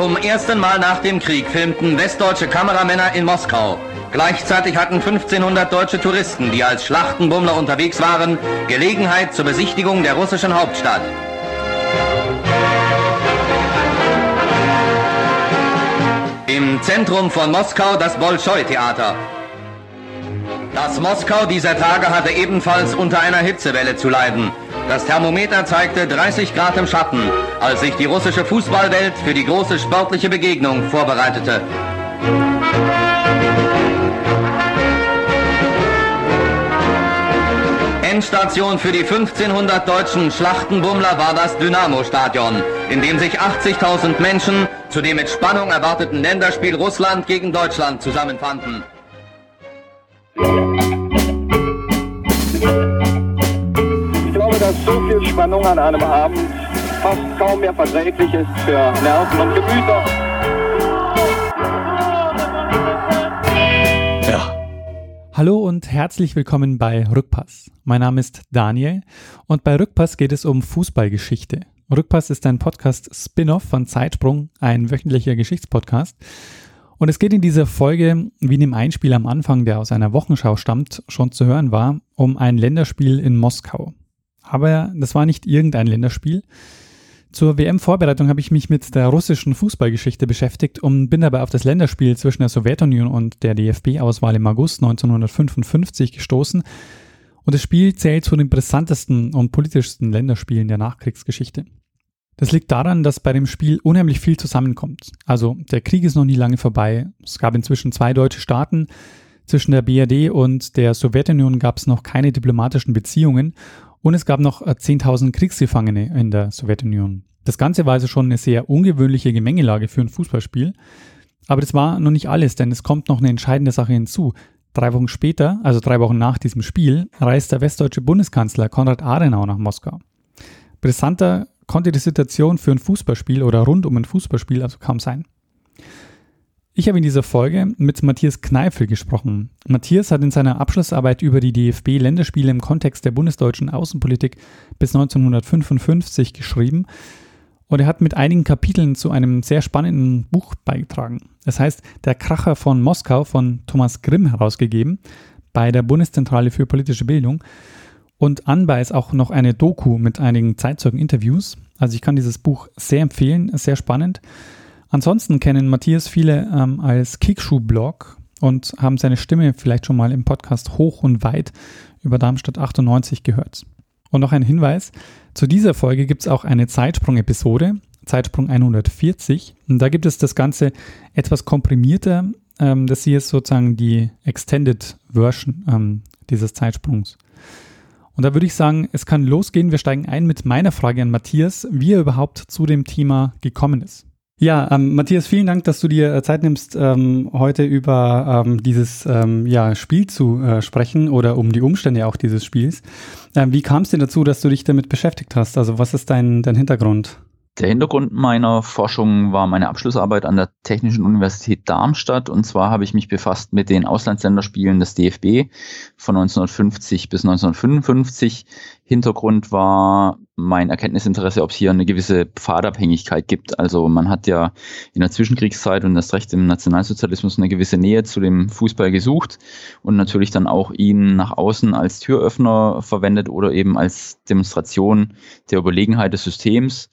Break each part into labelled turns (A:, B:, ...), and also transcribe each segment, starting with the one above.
A: Zum ersten Mal nach dem Krieg filmten westdeutsche Kameramänner in Moskau. Gleichzeitig hatten 1500 deutsche Touristen, die als Schlachtenbummler unterwegs waren, Gelegenheit zur Besichtigung der russischen Hauptstadt. Im Zentrum von Moskau das Bolschoi-Theater. Das Moskau dieser Tage hatte ebenfalls unter einer Hitzewelle zu leiden. Das Thermometer zeigte 30 Grad im Schatten, als sich die russische Fußballwelt für die große sportliche Begegnung vorbereitete. Endstation für die 1500 deutschen Schlachtenbummler war das Dynamo-Stadion, in dem sich 80.000 Menschen zu dem mit Spannung erwarteten Länderspiel Russland gegen Deutschland zusammenfanden.
B: Glaube, dass so viel Spannung an einem Abend fast kaum mehr verträglich ist für Nerven und Gemüter.
C: Hallo und herzlich willkommen bei Rückpass. Mein Name ist Daniel und bei Rückpass geht es um Fußballgeschichte. Rückpass ist ein Podcast Spin-off von Zeitsprung, ein wöchentlicher Geschichtspodcast. Und es geht in dieser Folge, wie in dem Einspiel am Anfang, der aus einer Wochenschau stammt, schon zu hören war, um ein Länderspiel in Moskau. Aber das war nicht irgendein Länderspiel. Zur WM-Vorbereitung habe ich mich mit der russischen Fußballgeschichte beschäftigt und bin dabei auf das Länderspiel zwischen der Sowjetunion und der DFB-Auswahl im August 1955 gestoßen. Und das Spiel zählt zu den brisantesten und politischsten Länderspielen der Nachkriegsgeschichte. Das liegt daran, dass bei dem Spiel unheimlich viel zusammenkommt. Also der Krieg ist noch nie lange vorbei. Es gab inzwischen zwei deutsche Staaten. Zwischen der BRD und der Sowjetunion gab es noch keine diplomatischen Beziehungen und es gab noch 10.000 äh, Kriegsgefangene in der Sowjetunion. Das Ganze war also schon eine sehr ungewöhnliche Gemengelage für ein Fußballspiel. Aber das war noch nicht alles, denn es kommt noch eine entscheidende Sache hinzu. Drei Wochen später, also drei Wochen nach diesem Spiel, reist der westdeutsche Bundeskanzler Konrad Adenauer nach Moskau. Brisanter konnte die Situation für ein Fußballspiel oder rund um ein Fußballspiel also kaum sein. Ich habe in dieser Folge mit Matthias Kneifel gesprochen. Matthias hat in seiner Abschlussarbeit über die DFB-Länderspiele im Kontext der bundesdeutschen Außenpolitik bis 1955 geschrieben und er hat mit einigen Kapiteln zu einem sehr spannenden Buch beigetragen. Es heißt Der Kracher von Moskau von Thomas Grimm herausgegeben bei der Bundeszentrale für politische Bildung. Und anbei ist auch noch eine Doku mit einigen Zeitzeugen-Interviews. Also ich kann dieses Buch sehr empfehlen, sehr spannend. Ansonsten kennen Matthias viele ähm, als Kickschuh-Blog und haben seine Stimme vielleicht schon mal im Podcast Hoch und Weit über Darmstadt 98 gehört. Und noch ein Hinweis, zu dieser Folge gibt es auch eine Zeitsprung-Episode, Zeitsprung 140. Und da gibt es das Ganze etwas komprimierter. Ähm, das hier ist sozusagen die Extended Version ähm, dieses Zeitsprungs. Und da würde ich sagen, es kann losgehen. Wir steigen ein mit meiner Frage an Matthias, wie er überhaupt zu dem Thema gekommen ist. Ja, ähm, Matthias, vielen Dank, dass du dir äh, Zeit nimmst, ähm, heute über ähm, dieses ähm, ja, Spiel zu äh, sprechen oder um die Umstände auch dieses Spiels. Ähm, wie kam es dir dazu, dass du dich damit beschäftigt hast? Also was ist dein, dein Hintergrund?
D: Der Hintergrund meiner Forschung war meine Abschlussarbeit an der Technischen Universität Darmstadt. Und zwar habe ich mich befasst mit den Auslandsländerspielen des DFB von 1950 bis 1955. Hintergrund war mein Erkenntnisinteresse, ob es hier eine gewisse Pfadabhängigkeit gibt. Also man hat ja in der Zwischenkriegszeit und das Recht im Nationalsozialismus eine gewisse Nähe zu dem Fußball gesucht und natürlich dann auch ihn nach außen als Türöffner verwendet oder eben als Demonstration der Überlegenheit des Systems.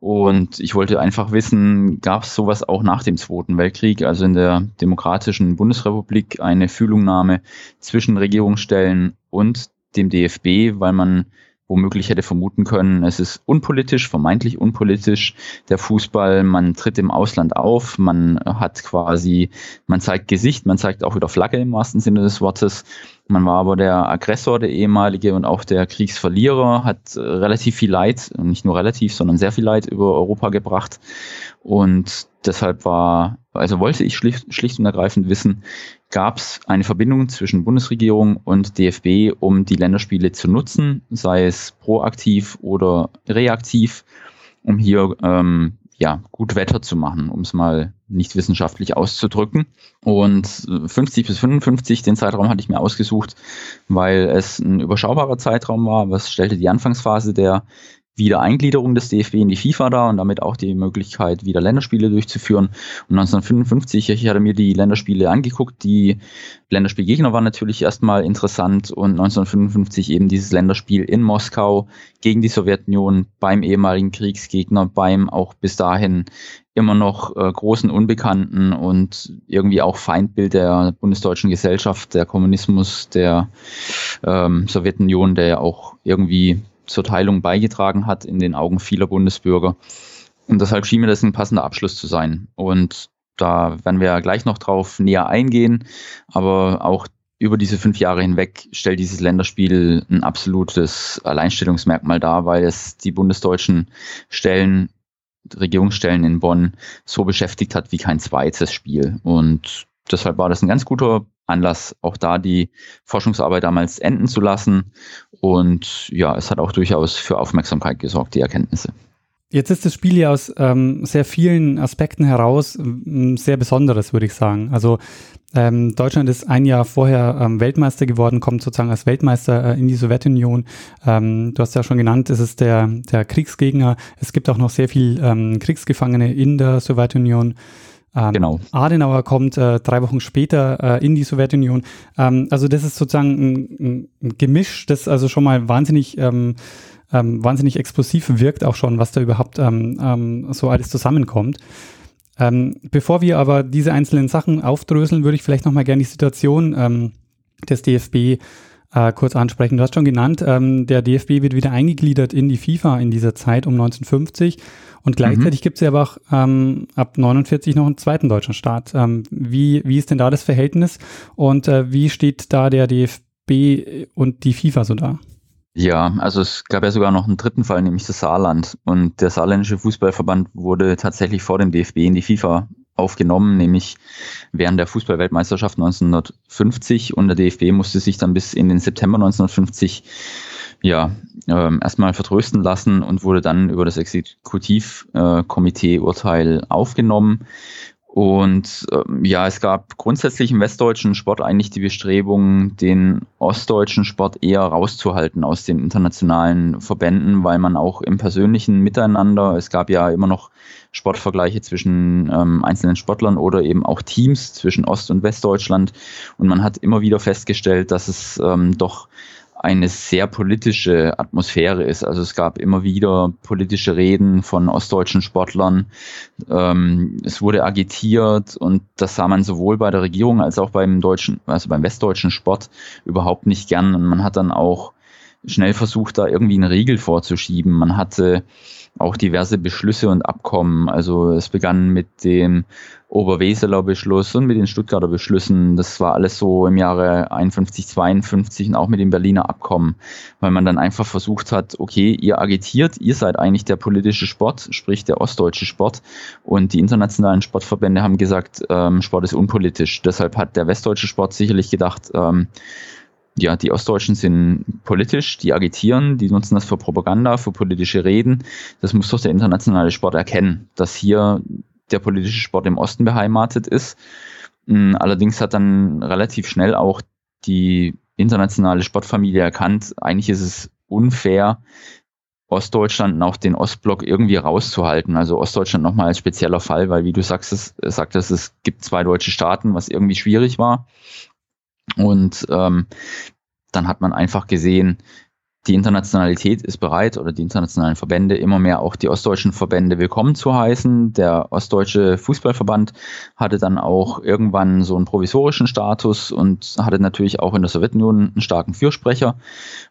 D: Und ich wollte einfach wissen, gab es sowas auch nach dem Zweiten Weltkrieg, also in der Demokratischen Bundesrepublik, eine Fühlungnahme zwischen Regierungsstellen und dem DFB, weil man womöglich hätte vermuten können, es ist unpolitisch, vermeintlich unpolitisch, der Fußball, man tritt im Ausland auf, man hat quasi, man zeigt Gesicht, man zeigt auch wieder Flagge im wahrsten Sinne des Wortes. Man war aber der Aggressor, der ehemalige und auch der Kriegsverlierer, hat relativ viel Leid, nicht nur relativ, sondern sehr viel Leid über Europa gebracht. Und deshalb war, also wollte ich schlicht, schlicht und ergreifend wissen, gab es eine Verbindung zwischen Bundesregierung und DFB, um die Länderspiele zu nutzen, sei es proaktiv oder reaktiv, um hier ähm, ja, gut Wetter zu machen, um es mal nicht wissenschaftlich auszudrücken. Und 50 bis 55, den Zeitraum hatte ich mir ausgesucht, weil es ein überschaubarer Zeitraum war. Was stellte die Anfangsphase der Wiedereingliederung des DFB in die FIFA da und damit auch die Möglichkeit, wieder Länderspiele durchzuführen. Und 1955, ich hatte mir die Länderspiele angeguckt, die Länderspielgegner waren natürlich erstmal interessant und 1955 eben dieses Länderspiel in Moskau gegen die Sowjetunion beim ehemaligen Kriegsgegner, beim auch bis dahin immer noch äh, großen Unbekannten und irgendwie auch Feindbild der bundesdeutschen Gesellschaft, der Kommunismus, der ähm, Sowjetunion, der ja auch irgendwie zur Teilung beigetragen hat in den Augen vieler Bundesbürger. Und deshalb schien mir das ein passender Abschluss zu sein. Und da werden wir gleich noch drauf näher eingehen. Aber auch über diese fünf Jahre hinweg stellt dieses Länderspiel ein absolutes Alleinstellungsmerkmal dar, weil es die bundesdeutschen Stellen, Regierungsstellen in Bonn so beschäftigt hat wie kein zweites Spiel. Und deshalb war das ein ganz guter Anlass, auch da die Forschungsarbeit damals enden zu lassen. Und ja, es hat auch durchaus für Aufmerksamkeit gesorgt, die Erkenntnisse.
C: Jetzt ist das Spiel ja aus ähm, sehr vielen Aspekten heraus ähm, sehr besonderes, würde ich sagen. Also ähm, Deutschland ist ein Jahr vorher ähm, Weltmeister geworden, kommt sozusagen als Weltmeister äh, in die Sowjetunion. Ähm, du hast ja schon genannt, es ist der, der Kriegsgegner. Es gibt auch noch sehr viel ähm, Kriegsgefangene in der Sowjetunion. Ähm, genau. Adenauer kommt äh, drei Wochen später äh, in die Sowjetunion. Ähm, also das ist sozusagen ein, ein, Gemisch, das also schon mal wahnsinnig ähm, ähm, wahnsinnig explosiv wirkt, auch schon, was da überhaupt ähm, ähm, so alles zusammenkommt. Bevor wir aber diese einzelnen Sachen aufdröseln, würde ich vielleicht nochmal gerne die Situation des DFB äh, kurz ansprechen. Du hast schon genannt, ähm, der DFB wird wieder eingegliedert in die FIFA in dieser Zeit um 1950 und gleichzeitig mhm. gibt es ja aber auch ähm, ab 49 noch einen zweiten deutschen Staat. Ähm, wie, wie ist denn da das Verhältnis und äh, wie steht da der DFB und die FIFA so da?
D: Ja, also es gab ja sogar noch einen dritten Fall, nämlich das Saarland. Und der saarländische Fußballverband wurde tatsächlich vor dem DFB in die FIFA aufgenommen, nämlich während der Fußballweltmeisterschaft 1950 und der DFB musste sich dann bis in den September 1950 ja, äh, erstmal vertrösten lassen und wurde dann über das Exekutivkomitee-Urteil aufgenommen. Und ähm, ja, es gab grundsätzlich im westdeutschen Sport eigentlich die Bestrebung, den ostdeutschen Sport eher rauszuhalten aus den internationalen Verbänden, weil man auch im persönlichen Miteinander, es gab ja immer noch Sportvergleiche zwischen ähm, einzelnen Sportlern oder eben auch Teams zwischen Ost- und Westdeutschland. Und man hat immer wieder festgestellt, dass es ähm, doch eine sehr politische Atmosphäre ist. Also es gab immer wieder politische Reden von ostdeutschen Sportlern. Ähm, es wurde agitiert und das sah man sowohl bei der Regierung als auch beim deutschen, also beim westdeutschen Sport überhaupt nicht gern. Und man hat dann auch schnell versucht, da irgendwie einen Riegel vorzuschieben. Man hatte auch diverse Beschlüsse und Abkommen. Also es begann mit dem Oberweseler Beschluss und mit den Stuttgarter Beschlüssen. Das war alles so im Jahre 51, 52 und auch mit dem Berliner Abkommen, weil man dann einfach versucht hat, okay, ihr agitiert, ihr seid eigentlich der politische Sport, sprich der ostdeutsche Sport und die internationalen Sportverbände haben gesagt, ähm, Sport ist unpolitisch. Deshalb hat der westdeutsche Sport sicherlich gedacht, ähm, ja, die Ostdeutschen sind politisch, die agitieren, die nutzen das für Propaganda, für politische Reden. Das muss doch der internationale Sport erkennen, dass hier der politische Sport im Osten beheimatet ist. Hm, allerdings hat dann relativ schnell auch die internationale Sportfamilie erkannt, eigentlich ist es unfair, Ostdeutschland und auch den Ostblock irgendwie rauszuhalten. Also Ostdeutschland nochmal als spezieller Fall, weil wie du sagst, es, sagtest, es gibt zwei deutsche Staaten, was irgendwie schwierig war. Und ähm, dann hat man einfach gesehen, die Internationalität ist bereit oder die internationalen Verbände immer mehr auch die ostdeutschen Verbände willkommen zu heißen. Der ostdeutsche Fußballverband hatte dann auch irgendwann so einen provisorischen Status und hatte natürlich auch in der Sowjetunion einen starken Fürsprecher.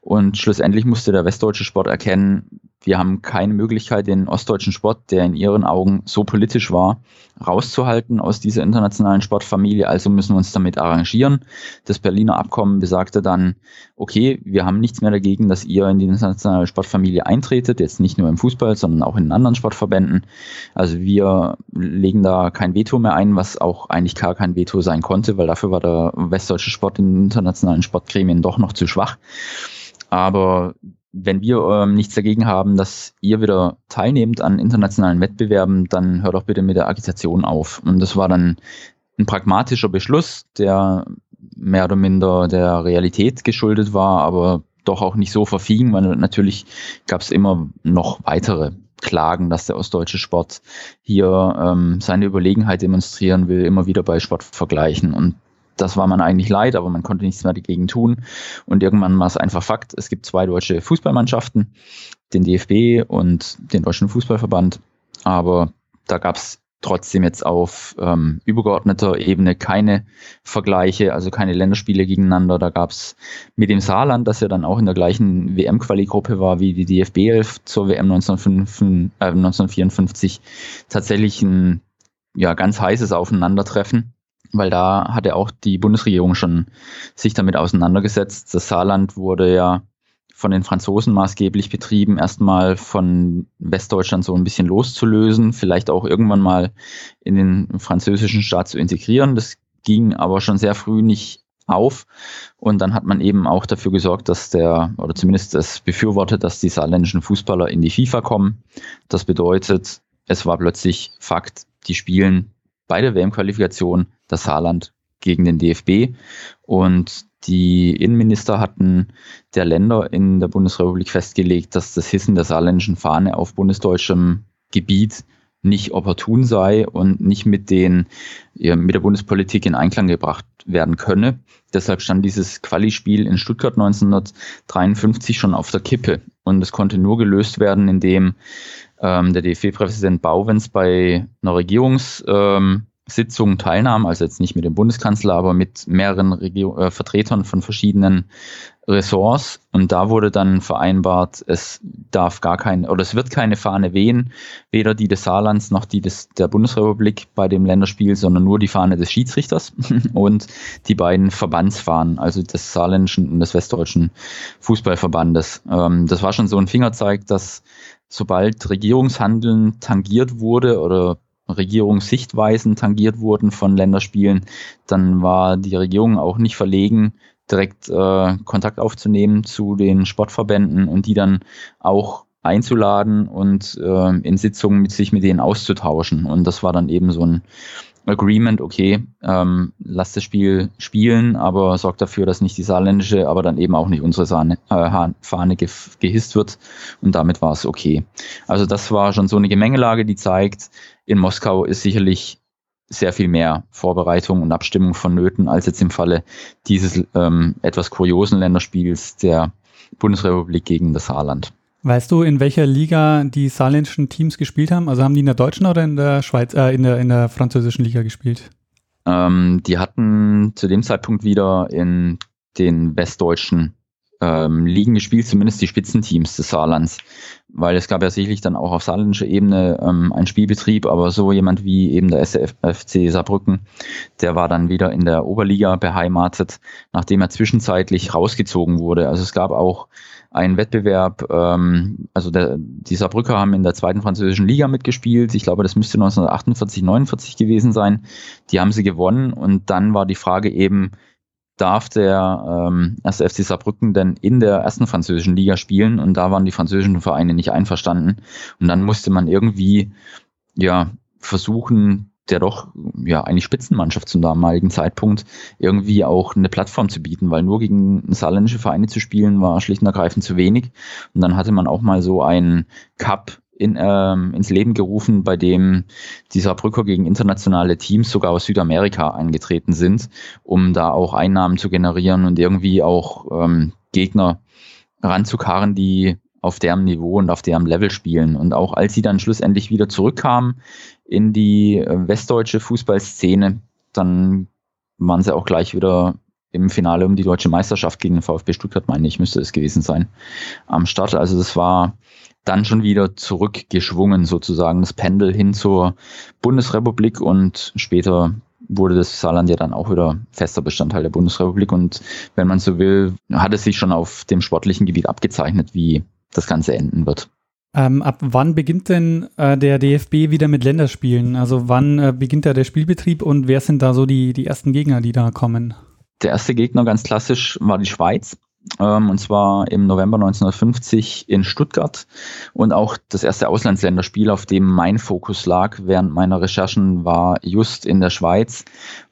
D: Und schlussendlich musste der westdeutsche Sport erkennen, wir haben keine Möglichkeit, den ostdeutschen Sport, der in ihren Augen so politisch war, rauszuhalten aus dieser internationalen Sportfamilie. Also müssen wir uns damit arrangieren. Das Berliner Abkommen besagte dann, okay, wir haben nichts mehr dagegen, dass ihr in die internationale Sportfamilie eintretet, jetzt nicht nur im Fußball, sondern auch in anderen Sportverbänden. Also wir legen da kein Veto mehr ein, was auch eigentlich gar kein Veto sein konnte, weil dafür war der westdeutsche Sport in internationalen Sportgremien doch noch zu schwach. Aber wenn wir ähm, nichts dagegen haben, dass ihr wieder teilnehmt an internationalen Wettbewerben, dann hört doch bitte mit der Agitation auf. Und das war dann ein pragmatischer Beschluss, der mehr oder minder der Realität geschuldet war, aber doch auch nicht so verfing, weil natürlich gab es immer noch weitere Klagen, dass der ostdeutsche Sport hier ähm, seine Überlegenheit demonstrieren will, immer wieder bei Sportvergleichen. Und das war man eigentlich leid, aber man konnte nichts mehr dagegen tun. Und irgendwann war es einfach Fakt, es gibt zwei deutsche Fußballmannschaften, den DFB und den Deutschen Fußballverband. Aber da gab es trotzdem jetzt auf ähm, übergeordneter Ebene keine Vergleiche, also keine Länderspiele gegeneinander. Da gab es mit dem Saarland, das ja dann auch in der gleichen WM-Quali-Gruppe war wie die DFB 11 zur WM 1955, äh, 1954, tatsächlich ein ja, ganz heißes Aufeinandertreffen weil da hatte auch die Bundesregierung schon sich damit auseinandergesetzt. Das Saarland wurde ja von den Franzosen maßgeblich betrieben, erstmal von Westdeutschland so ein bisschen loszulösen, vielleicht auch irgendwann mal in den französischen Staat zu integrieren. Das ging aber schon sehr früh nicht auf. Und dann hat man eben auch dafür gesorgt, dass der, oder zumindest das befürwortet, dass die saarländischen Fußballer in die FIFA kommen. Das bedeutet, es war plötzlich Fakt, die spielen bei der WM-Qualifikation das Saarland gegen den DFB. Und die Innenminister hatten der Länder in der Bundesrepublik festgelegt, dass das Hissen der saarländischen Fahne auf bundesdeutschem Gebiet nicht opportun sei und nicht mit, den, mit der Bundespolitik in Einklang gebracht werden könne. Deshalb stand dieses Quali-Spiel in Stuttgart 1953 schon auf der Kippe. Und es konnte nur gelöst werden, indem ähm, der DFB-Präsident Bauwens bei einer Regierungssitzung ähm, teilnahm, also jetzt nicht mit dem Bundeskanzler, aber mit mehreren Regio äh, Vertretern von verschiedenen Ressorts. Und da wurde dann vereinbart, es darf gar kein, oder es wird keine Fahne wehen, weder die des Saarlands noch die des, der Bundesrepublik bei dem Länderspiel, sondern nur die Fahne des Schiedsrichters und die beiden Verbandsfahnen, also des saarländischen und des westdeutschen Fußballverbandes. Ähm, das war schon so ein Fingerzeig, dass sobald Regierungshandeln tangiert wurde oder Regierungssichtweisen tangiert wurden von Länderspielen, dann war die Regierung auch nicht verlegen, direkt äh, Kontakt aufzunehmen zu den Sportverbänden und die dann auch einzuladen und äh, in Sitzungen mit sich mit denen auszutauschen. Und das war dann eben so ein Agreement, okay, ähm, lasst das Spiel spielen, aber sorgt dafür, dass nicht die saarländische, aber dann eben auch nicht unsere Sahne, äh, Fahne ge gehisst wird. Und damit war es okay. Also das war schon so eine Gemengelage, die zeigt, in Moskau ist sicherlich sehr viel mehr Vorbereitung und Abstimmung vonnöten, als jetzt im Falle dieses ähm, etwas kuriosen Länderspiels der Bundesrepublik gegen das Saarland.
C: Weißt du, in welcher Liga die saarländischen Teams gespielt haben? Also haben die in der deutschen oder in der Schweiz, äh, in der, in der französischen Liga gespielt?
D: Ähm, die hatten zu dem Zeitpunkt wieder in den westdeutschen ähm, Ligen gespielt, zumindest die Spitzenteams des Saarlands. Weil es gab ja sicherlich dann auch auf saarländischer Ebene ähm, einen Spielbetrieb, aber so jemand wie eben der SFC Saarbrücken, der war dann wieder in der Oberliga beheimatet, nachdem er zwischenzeitlich rausgezogen wurde. Also es gab auch einen Wettbewerb, ähm, also der, die Saarbrücker haben in der zweiten französischen Liga mitgespielt. Ich glaube, das müsste 1948, 49 gewesen sein. Die haben sie gewonnen und dann war die Frage eben, darf der ähm, erste FC Saarbrücken denn in der ersten französischen Liga spielen? Und da waren die französischen Vereine nicht einverstanden. Und dann musste man irgendwie ja versuchen der doch ja eigentlich Spitzenmannschaft zum damaligen Zeitpunkt irgendwie auch eine Plattform zu bieten, weil nur gegen saarländische Vereine zu spielen war schlicht und ergreifend zu wenig. Und dann hatte man auch mal so einen Cup in, ähm, ins Leben gerufen, bei dem die Saarbrücker gegen internationale Teams sogar aus Südamerika angetreten sind, um da auch Einnahmen zu generieren und irgendwie auch ähm, Gegner ranzukarren, die auf deren Niveau und auf deren Level spielen. Und auch als sie dann schlussendlich wieder zurückkamen in die äh, westdeutsche Fußballszene, dann waren sie auch gleich wieder im Finale um die deutsche Meisterschaft gegen den VfB Stuttgart, meine ich, müsste es gewesen sein, am Start. Also das war dann schon wieder zurückgeschwungen, sozusagen das Pendel hin zur Bundesrepublik und später wurde das Saarland ja dann auch wieder fester Bestandteil der Bundesrepublik und wenn man so will, hat es sich schon auf dem sportlichen Gebiet abgezeichnet, wie das Ganze enden wird.
C: Ähm, ab wann beginnt denn äh, der DFB wieder mit Länderspielen? Also wann äh, beginnt da der Spielbetrieb und wer sind da so die, die ersten Gegner, die da kommen?
D: Der erste Gegner ganz klassisch war die Schweiz ähm, und zwar im November 1950 in Stuttgart. Und auch das erste Auslandsländerspiel, auf dem mein Fokus lag während meiner Recherchen, war just in der Schweiz.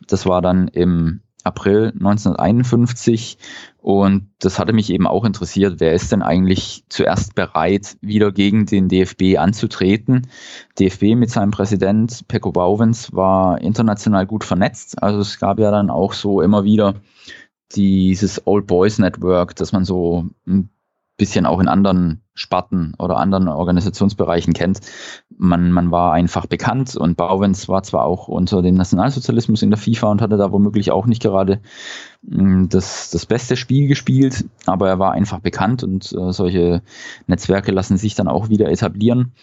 D: Das war dann im April 1951 Und das hatte mich eben auch interessiert, wer ist denn eigentlich zuerst bereit, wieder gegen den DFB anzutreten? DFB mit seinem Präsident Pekko Bauwens war international gut vernetzt. Also es gab ja dann auch so immer wieder dieses Old Boys Network, dass man so ein bisschen auch in anderen Sparten oder anderen Organisationsbereichen kennt. Man, man war einfach bekannt und Bauwens war zwar auch unter dem Nationalsozialismus in der FIFA und hatte da womöglich auch nicht gerade mm, das, das beste Spiel gespielt, aber er war einfach bekannt und äh, solche Netzwerke lassen sich dann auch wieder etablieren.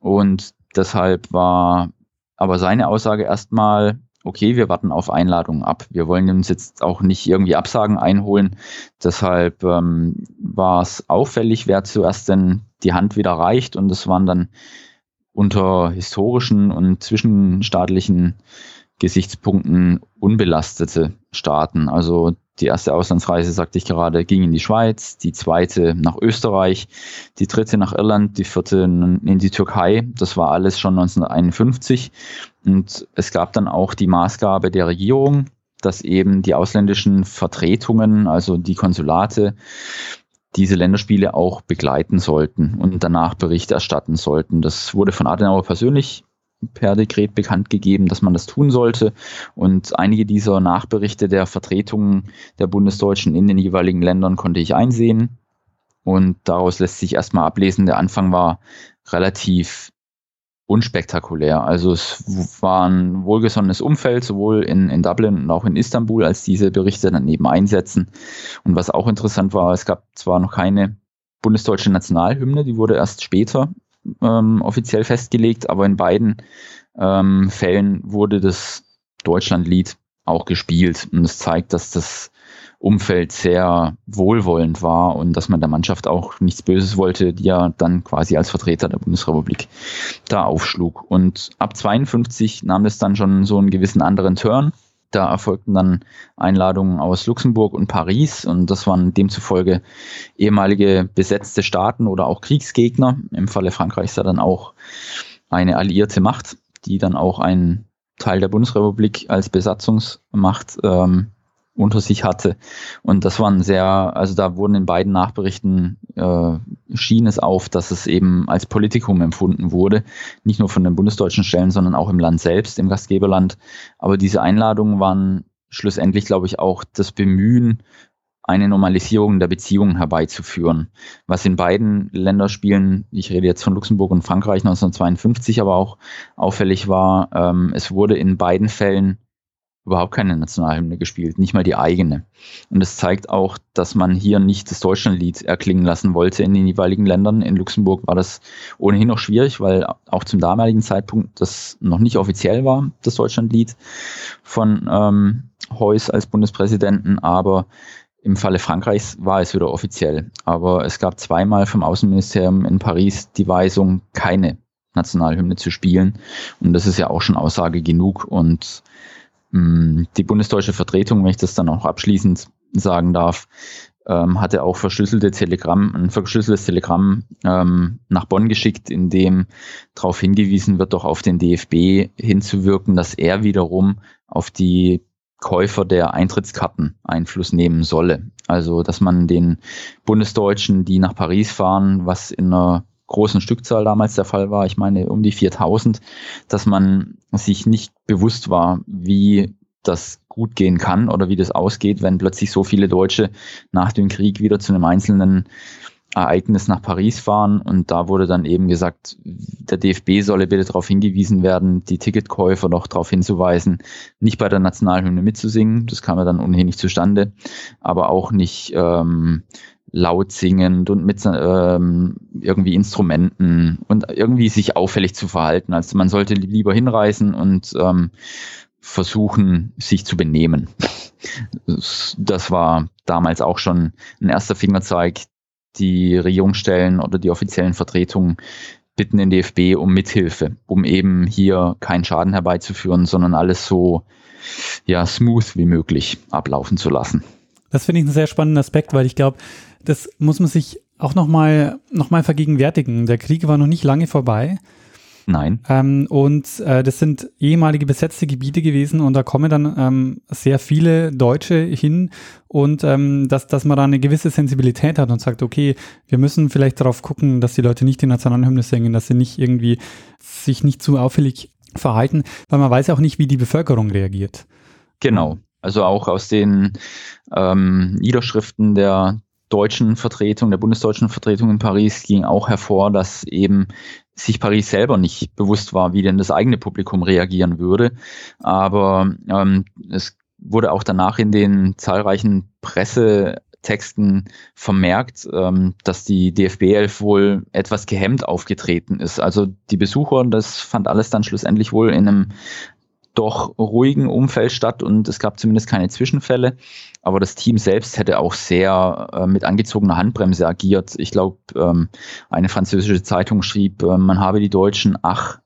D: Und deshalb war aber seine Aussage erstmal, okay, wir warten auf Einladungen ab. Wir wollen uns jetzt auch nicht irgendwie Absagen einholen. Deshalb ähm, war es auffällig, wer zuerst denn die Hand wieder reicht. Und es waren dann unter historischen und zwischenstaatlichen Gesichtspunkten unbelastete Staaten. Also die erste Auslandsreise, sagte ich gerade, ging in die Schweiz, die zweite nach Österreich, die dritte nach Irland, die vierte in die Türkei. Das war alles schon 1951. Und es gab dann auch die Maßgabe der Regierung, dass eben die ausländischen Vertretungen, also die Konsulate, diese Länderspiele auch begleiten sollten und danach Bericht erstatten sollten. Das wurde von Adenauer persönlich per Dekret bekannt gegeben, dass man das tun sollte. Und einige dieser Nachberichte der Vertretungen der Bundesdeutschen in den jeweiligen Ländern konnte ich einsehen. Und daraus lässt sich erstmal ablesen, der Anfang war relativ unspektakulär. Also es war ein wohlgesonnenes Umfeld, sowohl in, in Dublin und auch in Istanbul, als diese Berichte dann eben einsetzen. Und was auch interessant war, es gab zwar noch keine bundesdeutsche Nationalhymne, die wurde erst später ähm, offiziell festgelegt, aber in beiden ähm, Fällen wurde das Deutschlandlied auch gespielt. Und es zeigt, dass das Umfeld sehr wohlwollend war und dass man der Mannschaft auch nichts Böses wollte, die ja dann quasi als Vertreter der Bundesrepublik da aufschlug. Und ab 52 nahm es dann schon so einen gewissen anderen Turn. Da erfolgten dann Einladungen aus Luxemburg und Paris und das waren demzufolge ehemalige besetzte Staaten oder auch Kriegsgegner. Im Falle Frankreichs ja dann auch eine alliierte Macht, die dann auch einen Teil der Bundesrepublik als Besatzungsmacht ähm, unter sich hatte. Und das waren sehr, also da wurden in beiden Nachberichten äh, schien es auf, dass es eben als Politikum empfunden wurde, nicht nur von den bundesdeutschen Stellen, sondern auch im Land selbst, im Gastgeberland. Aber diese Einladungen waren schlussendlich, glaube ich, auch das Bemühen, eine Normalisierung der Beziehungen herbeizuführen. Was in beiden Länderspielen, ich rede jetzt von Luxemburg und Frankreich 1952, aber auch auffällig war, ähm, es wurde in beiden Fällen überhaupt keine Nationalhymne gespielt, nicht mal die eigene. Und es zeigt auch, dass man hier nicht das Deutschlandlied erklingen lassen wollte in den jeweiligen Ländern. In Luxemburg war das ohnehin noch schwierig, weil auch zum damaligen Zeitpunkt das noch nicht offiziell war, das Deutschlandlied von ähm, Heuss als Bundespräsidenten, aber im Falle Frankreichs war es wieder offiziell. Aber es gab zweimal vom Außenministerium in Paris die Weisung, keine Nationalhymne zu spielen. Und das ist ja auch schon Aussage genug. Und die bundesdeutsche Vertretung, wenn ich das dann auch abschließend sagen darf, ähm, hatte auch verschlüsselte Telegramm, ein verschlüsseltes Telegramm ähm, nach Bonn geschickt, in dem darauf hingewiesen wird, doch auf den DFB hinzuwirken, dass er wiederum auf die Käufer der Eintrittskarten Einfluss nehmen solle. Also, dass man den Bundesdeutschen, die nach Paris fahren, was in einer großen Stückzahl damals der Fall war, ich meine um die 4000, dass man sich nicht bewusst war, wie das gut gehen kann oder wie das ausgeht, wenn plötzlich so viele Deutsche nach dem Krieg wieder zu einem einzelnen Ereignis nach Paris fahren. Und da wurde dann eben gesagt, der DFB solle bitte darauf hingewiesen werden, die Ticketkäufer noch darauf hinzuweisen, nicht bei der Nationalhymne mitzusingen, das kam ja dann ohnehin nicht zustande, aber auch nicht ähm, laut singend und mit ähm, irgendwie Instrumenten und irgendwie sich auffällig zu verhalten. Also man sollte lieber hinreisen und ähm, versuchen, sich zu benehmen. Das war damals auch schon ein erster Fingerzeig. Die Regierungsstellen oder die offiziellen Vertretungen bitten den DFB um Mithilfe, um eben hier keinen Schaden herbeizuführen, sondern alles so ja, smooth wie möglich ablaufen zu lassen.
C: Das finde ich einen sehr spannenden Aspekt, weil ich glaube, das muss man sich auch nochmal noch mal vergegenwärtigen. Der Krieg war noch nicht lange vorbei. Nein. Ähm, und äh, das sind ehemalige besetzte Gebiete gewesen und da kommen dann ähm, sehr viele Deutsche hin und ähm, dass, dass man da eine gewisse Sensibilität hat und sagt, okay, wir müssen vielleicht darauf gucken, dass die Leute nicht die Nationalhymne singen, dass sie nicht irgendwie sich nicht zu auffällig verhalten, weil man weiß ja auch nicht, wie die Bevölkerung reagiert.
D: Genau. Also auch aus den ähm, Niederschriften der deutschen Vertretung, der bundesdeutschen Vertretung in Paris ging auch hervor, dass eben sich Paris selber nicht bewusst war, wie denn das eigene Publikum reagieren würde. Aber ähm, es wurde auch danach in den zahlreichen Pressetexten vermerkt, ähm, dass die DFB 11 wohl etwas gehemmt aufgetreten ist. Also die Besucher, das fand alles dann schlussendlich wohl in einem doch ruhigen Umfeld statt und es gab zumindest keine Zwischenfälle. Aber das Team selbst hätte auch sehr äh, mit angezogener Handbremse agiert. Ich glaube, ähm, eine französische Zeitung schrieb, äh, man habe die Deutschen, ach,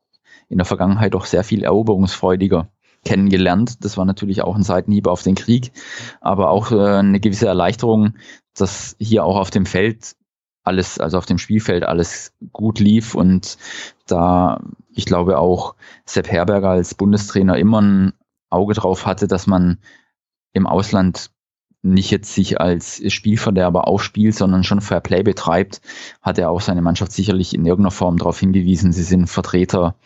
D: in der Vergangenheit doch sehr viel eroberungsfreudiger kennengelernt. Das war natürlich auch ein Seitenhieb auf den Krieg, aber auch äh, eine gewisse Erleichterung, dass hier auch auf dem Feld alles, also auf dem Spielfeld alles gut lief und da ich glaube auch Sepp Herberger als Bundestrainer immer ein Auge drauf hatte, dass man im Ausland nicht jetzt sich als Spielverderber aufspielt, sondern schon Fair Play betreibt, hat er auch seine Mannschaft sicherlich in irgendeiner Form darauf hingewiesen, sie sind Vertreter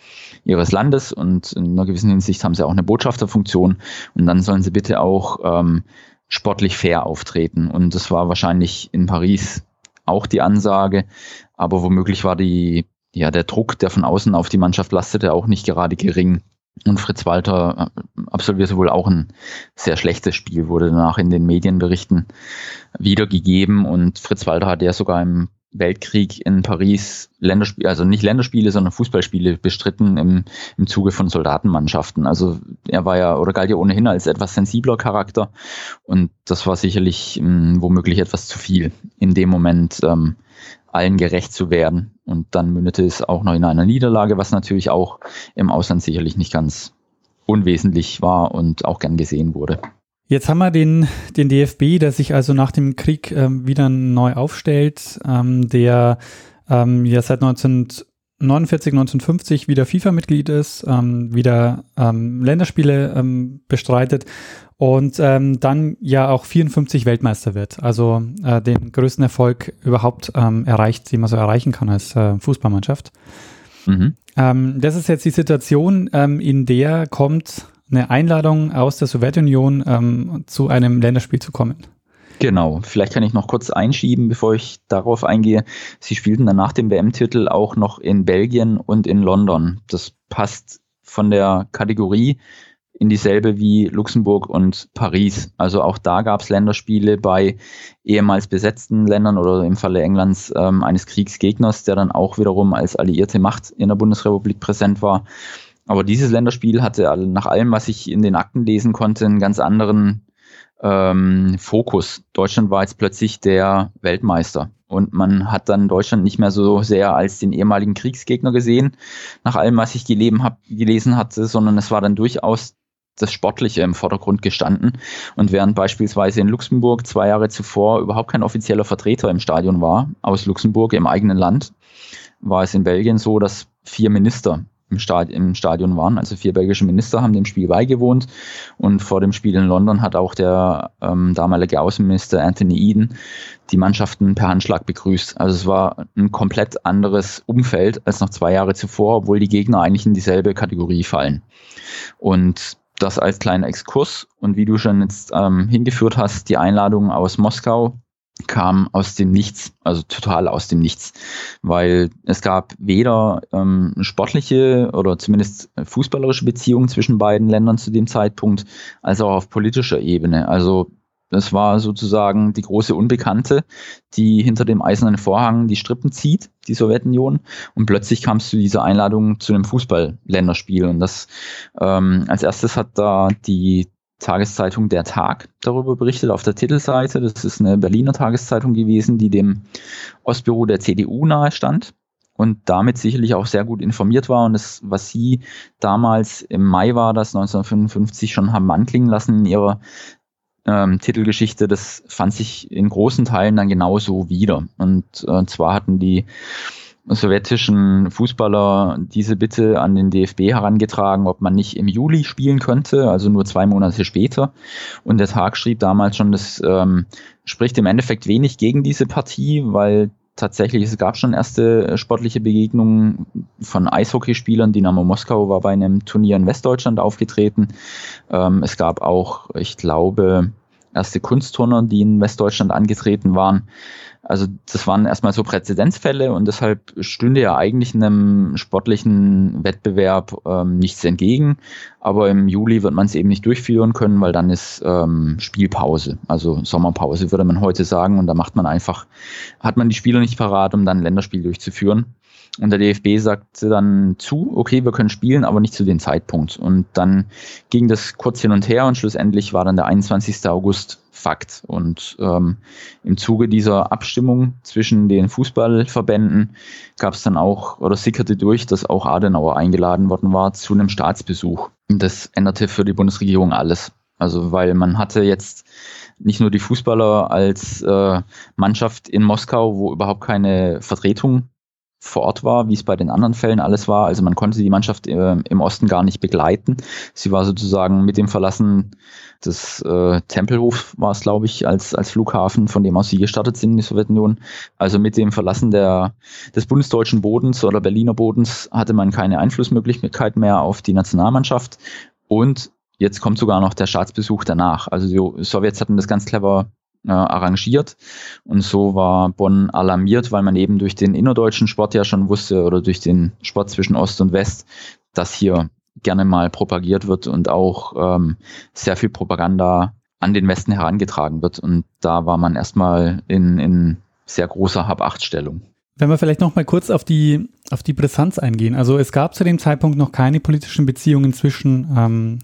D: ihres Landes und in einer gewissen Hinsicht haben sie auch eine Botschafterfunktion und dann sollen sie bitte auch ähm, sportlich fair auftreten. Und das war wahrscheinlich in Paris auch die Ansage, aber womöglich war die, ja, der Druck, der von außen auf die Mannschaft lastete, auch nicht gerade gering. Und Fritz Walter äh, absolvierte wohl auch ein sehr schlechtes Spiel, wurde danach in den Medienberichten wiedergegeben. Und Fritz Walter hat ja sogar im Weltkrieg in Paris Länderspiele, also nicht Länderspiele, sondern Fußballspiele bestritten im, im Zuge von Soldatenmannschaften. Also er war ja oder galt ja ohnehin als etwas sensibler Charakter und das war sicherlich mh, hm, womöglich etwas zu viel in dem Moment ähm, allen gerecht zu werden. Und dann mündete es auch noch in einer Niederlage, was natürlich auch im Ausland sicherlich nicht ganz unwesentlich war und auch gern gesehen wurde.
C: Jetzt haben wir den, den DFB, der sich also nach dem Krieg ähm, wieder neu aufstellt, ähm, der ähm, ja seit 1949, 1950 wieder FIFA-Mitglied ist, ähm, wieder ähm, Länderspiele ähm, bestreitet und ähm, dann ja auch 54 Weltmeister wird. Also äh, den größten Erfolg überhaupt ähm, erreicht, den man so erreichen kann als äh, Fußballmannschaft. Mhm. Ähm, das ist jetzt die Situation, ähm, in der kommt eine Einladung aus der Sowjetunion ähm, zu einem Länderspiel zu kommen.
D: Genau, vielleicht kann ich noch kurz einschieben, bevor ich darauf eingehe. Sie spielten dann nach dem WM-Titel auch noch in Belgien und in London. Das passt von der Kategorie in dieselbe wie Luxemburg und Paris. Also auch da gab es Länderspiele bei ehemals besetzten Ländern oder im Falle Englands ähm, eines Kriegsgegners, der dann auch wiederum als alliierte Macht in der Bundesrepublik präsent war. Aber dieses Länderspiel hatte nach allem, was ich in den Akten lesen konnte, einen ganz anderen ähm, Fokus. Deutschland war jetzt plötzlich der Weltmeister. Und man hat dann Deutschland nicht mehr so sehr als den ehemaligen Kriegsgegner gesehen, nach allem, was ich hab, gelesen hatte, sondern es war dann durchaus das Sportliche im Vordergrund gestanden. Und während beispielsweise in Luxemburg zwei Jahre zuvor überhaupt kein offizieller Vertreter im Stadion war, aus Luxemburg im eigenen Land, war es in Belgien so, dass vier Minister im, Stad im Stadion waren. Also vier belgische Minister haben dem Spiel beigewohnt. Und vor dem Spiel in London hat auch der ähm, damalige Außenminister Anthony Eden die Mannschaften per Handschlag begrüßt. Also es war ein komplett anderes Umfeld als noch zwei Jahre zuvor, obwohl die Gegner eigentlich in dieselbe Kategorie fallen. Und das als kleiner Exkurs. Und wie du schon jetzt ähm, hingeführt hast, die Einladung aus Moskau kam aus dem Nichts, also total aus dem Nichts, weil es gab weder ähm, sportliche oder zumindest fußballerische Beziehungen zwischen beiden Ländern zu dem Zeitpunkt, als auch auf politischer Ebene. Also das war sozusagen die große Unbekannte, die hinter dem eisernen Vorhang die Strippen zieht, die Sowjetunion. Und plötzlich kam es zu dieser Einladung zu einem Fußball-Länderspiel. Und das ähm, als erstes hat da die Tageszeitung Der Tag darüber berichtet auf der Titelseite. Das ist eine Berliner Tageszeitung gewesen, die dem Ostbüro der CDU nahestand und damit sicherlich auch sehr gut informiert war. Und das, was Sie damals im Mai war, das 1955 schon haben anklingen lassen in ihrer ähm, Titelgeschichte, das fand sich in großen Teilen dann genauso wieder. Und äh, zwar hatten die sowjetischen Fußballer diese Bitte an den DFB herangetragen, ob man nicht im Juli spielen könnte, also nur zwei Monate später. Und der Tag schrieb damals schon, das ähm, spricht im Endeffekt wenig gegen diese Partie, weil tatsächlich, es gab schon erste sportliche Begegnungen von Eishockeyspielern. Dynamo Moskau war bei einem Turnier in Westdeutschland aufgetreten. Ähm, es gab auch, ich glaube, erste Kunstturner, die in Westdeutschland angetreten waren. Also das waren erstmal so Präzedenzfälle und deshalb stünde ja eigentlich einem sportlichen Wettbewerb ähm, nichts entgegen. Aber im Juli wird man es eben nicht durchführen können, weil dann ist ähm, Spielpause, also Sommerpause würde man heute sagen. Und da macht man einfach, hat man die Spieler nicht parat, um dann ein Länderspiel durchzuführen. Und der DFB sagte dann zu, okay, wir können spielen, aber nicht zu dem Zeitpunkt. Und dann ging das kurz hin und her und schlussendlich war dann der 21. August Fakt. Und ähm, im Zuge dieser Abstimmung zwischen den Fußballverbänden gab es dann auch oder sickerte durch, dass auch Adenauer eingeladen worden war zu einem Staatsbesuch. Das änderte für die Bundesregierung alles. Also weil man hatte jetzt nicht nur die Fußballer als äh, Mannschaft in Moskau, wo überhaupt keine Vertretung vor Ort war, wie es bei den anderen Fällen alles war. Also man konnte die Mannschaft äh, im Osten gar nicht begleiten. Sie war sozusagen mit dem Verlassen des äh, Tempelhof war es, glaube ich, als, als Flughafen, von dem aus sie gestartet sind in die Sowjetunion. Also mit dem Verlassen der, des bundesdeutschen Bodens oder Berliner Bodens hatte man keine Einflussmöglichkeit mehr auf die Nationalmannschaft. Und jetzt kommt sogar noch der Staatsbesuch danach. Also die Sowjets hatten das ganz clever äh, arrangiert. Und so war Bonn alarmiert, weil man eben durch den innerdeutschen Sport ja schon wusste oder durch den Sport zwischen Ost und West, dass hier gerne mal propagiert wird und auch ähm, sehr viel Propaganda an den Westen herangetragen wird. Und da war man erstmal in, in sehr großer Hab-Acht-Stellung.
C: Wenn wir vielleicht noch mal kurz auf die, auf die Brisanz eingehen. Also es gab zu dem Zeitpunkt noch keine politischen Beziehungen zwischen, ähm,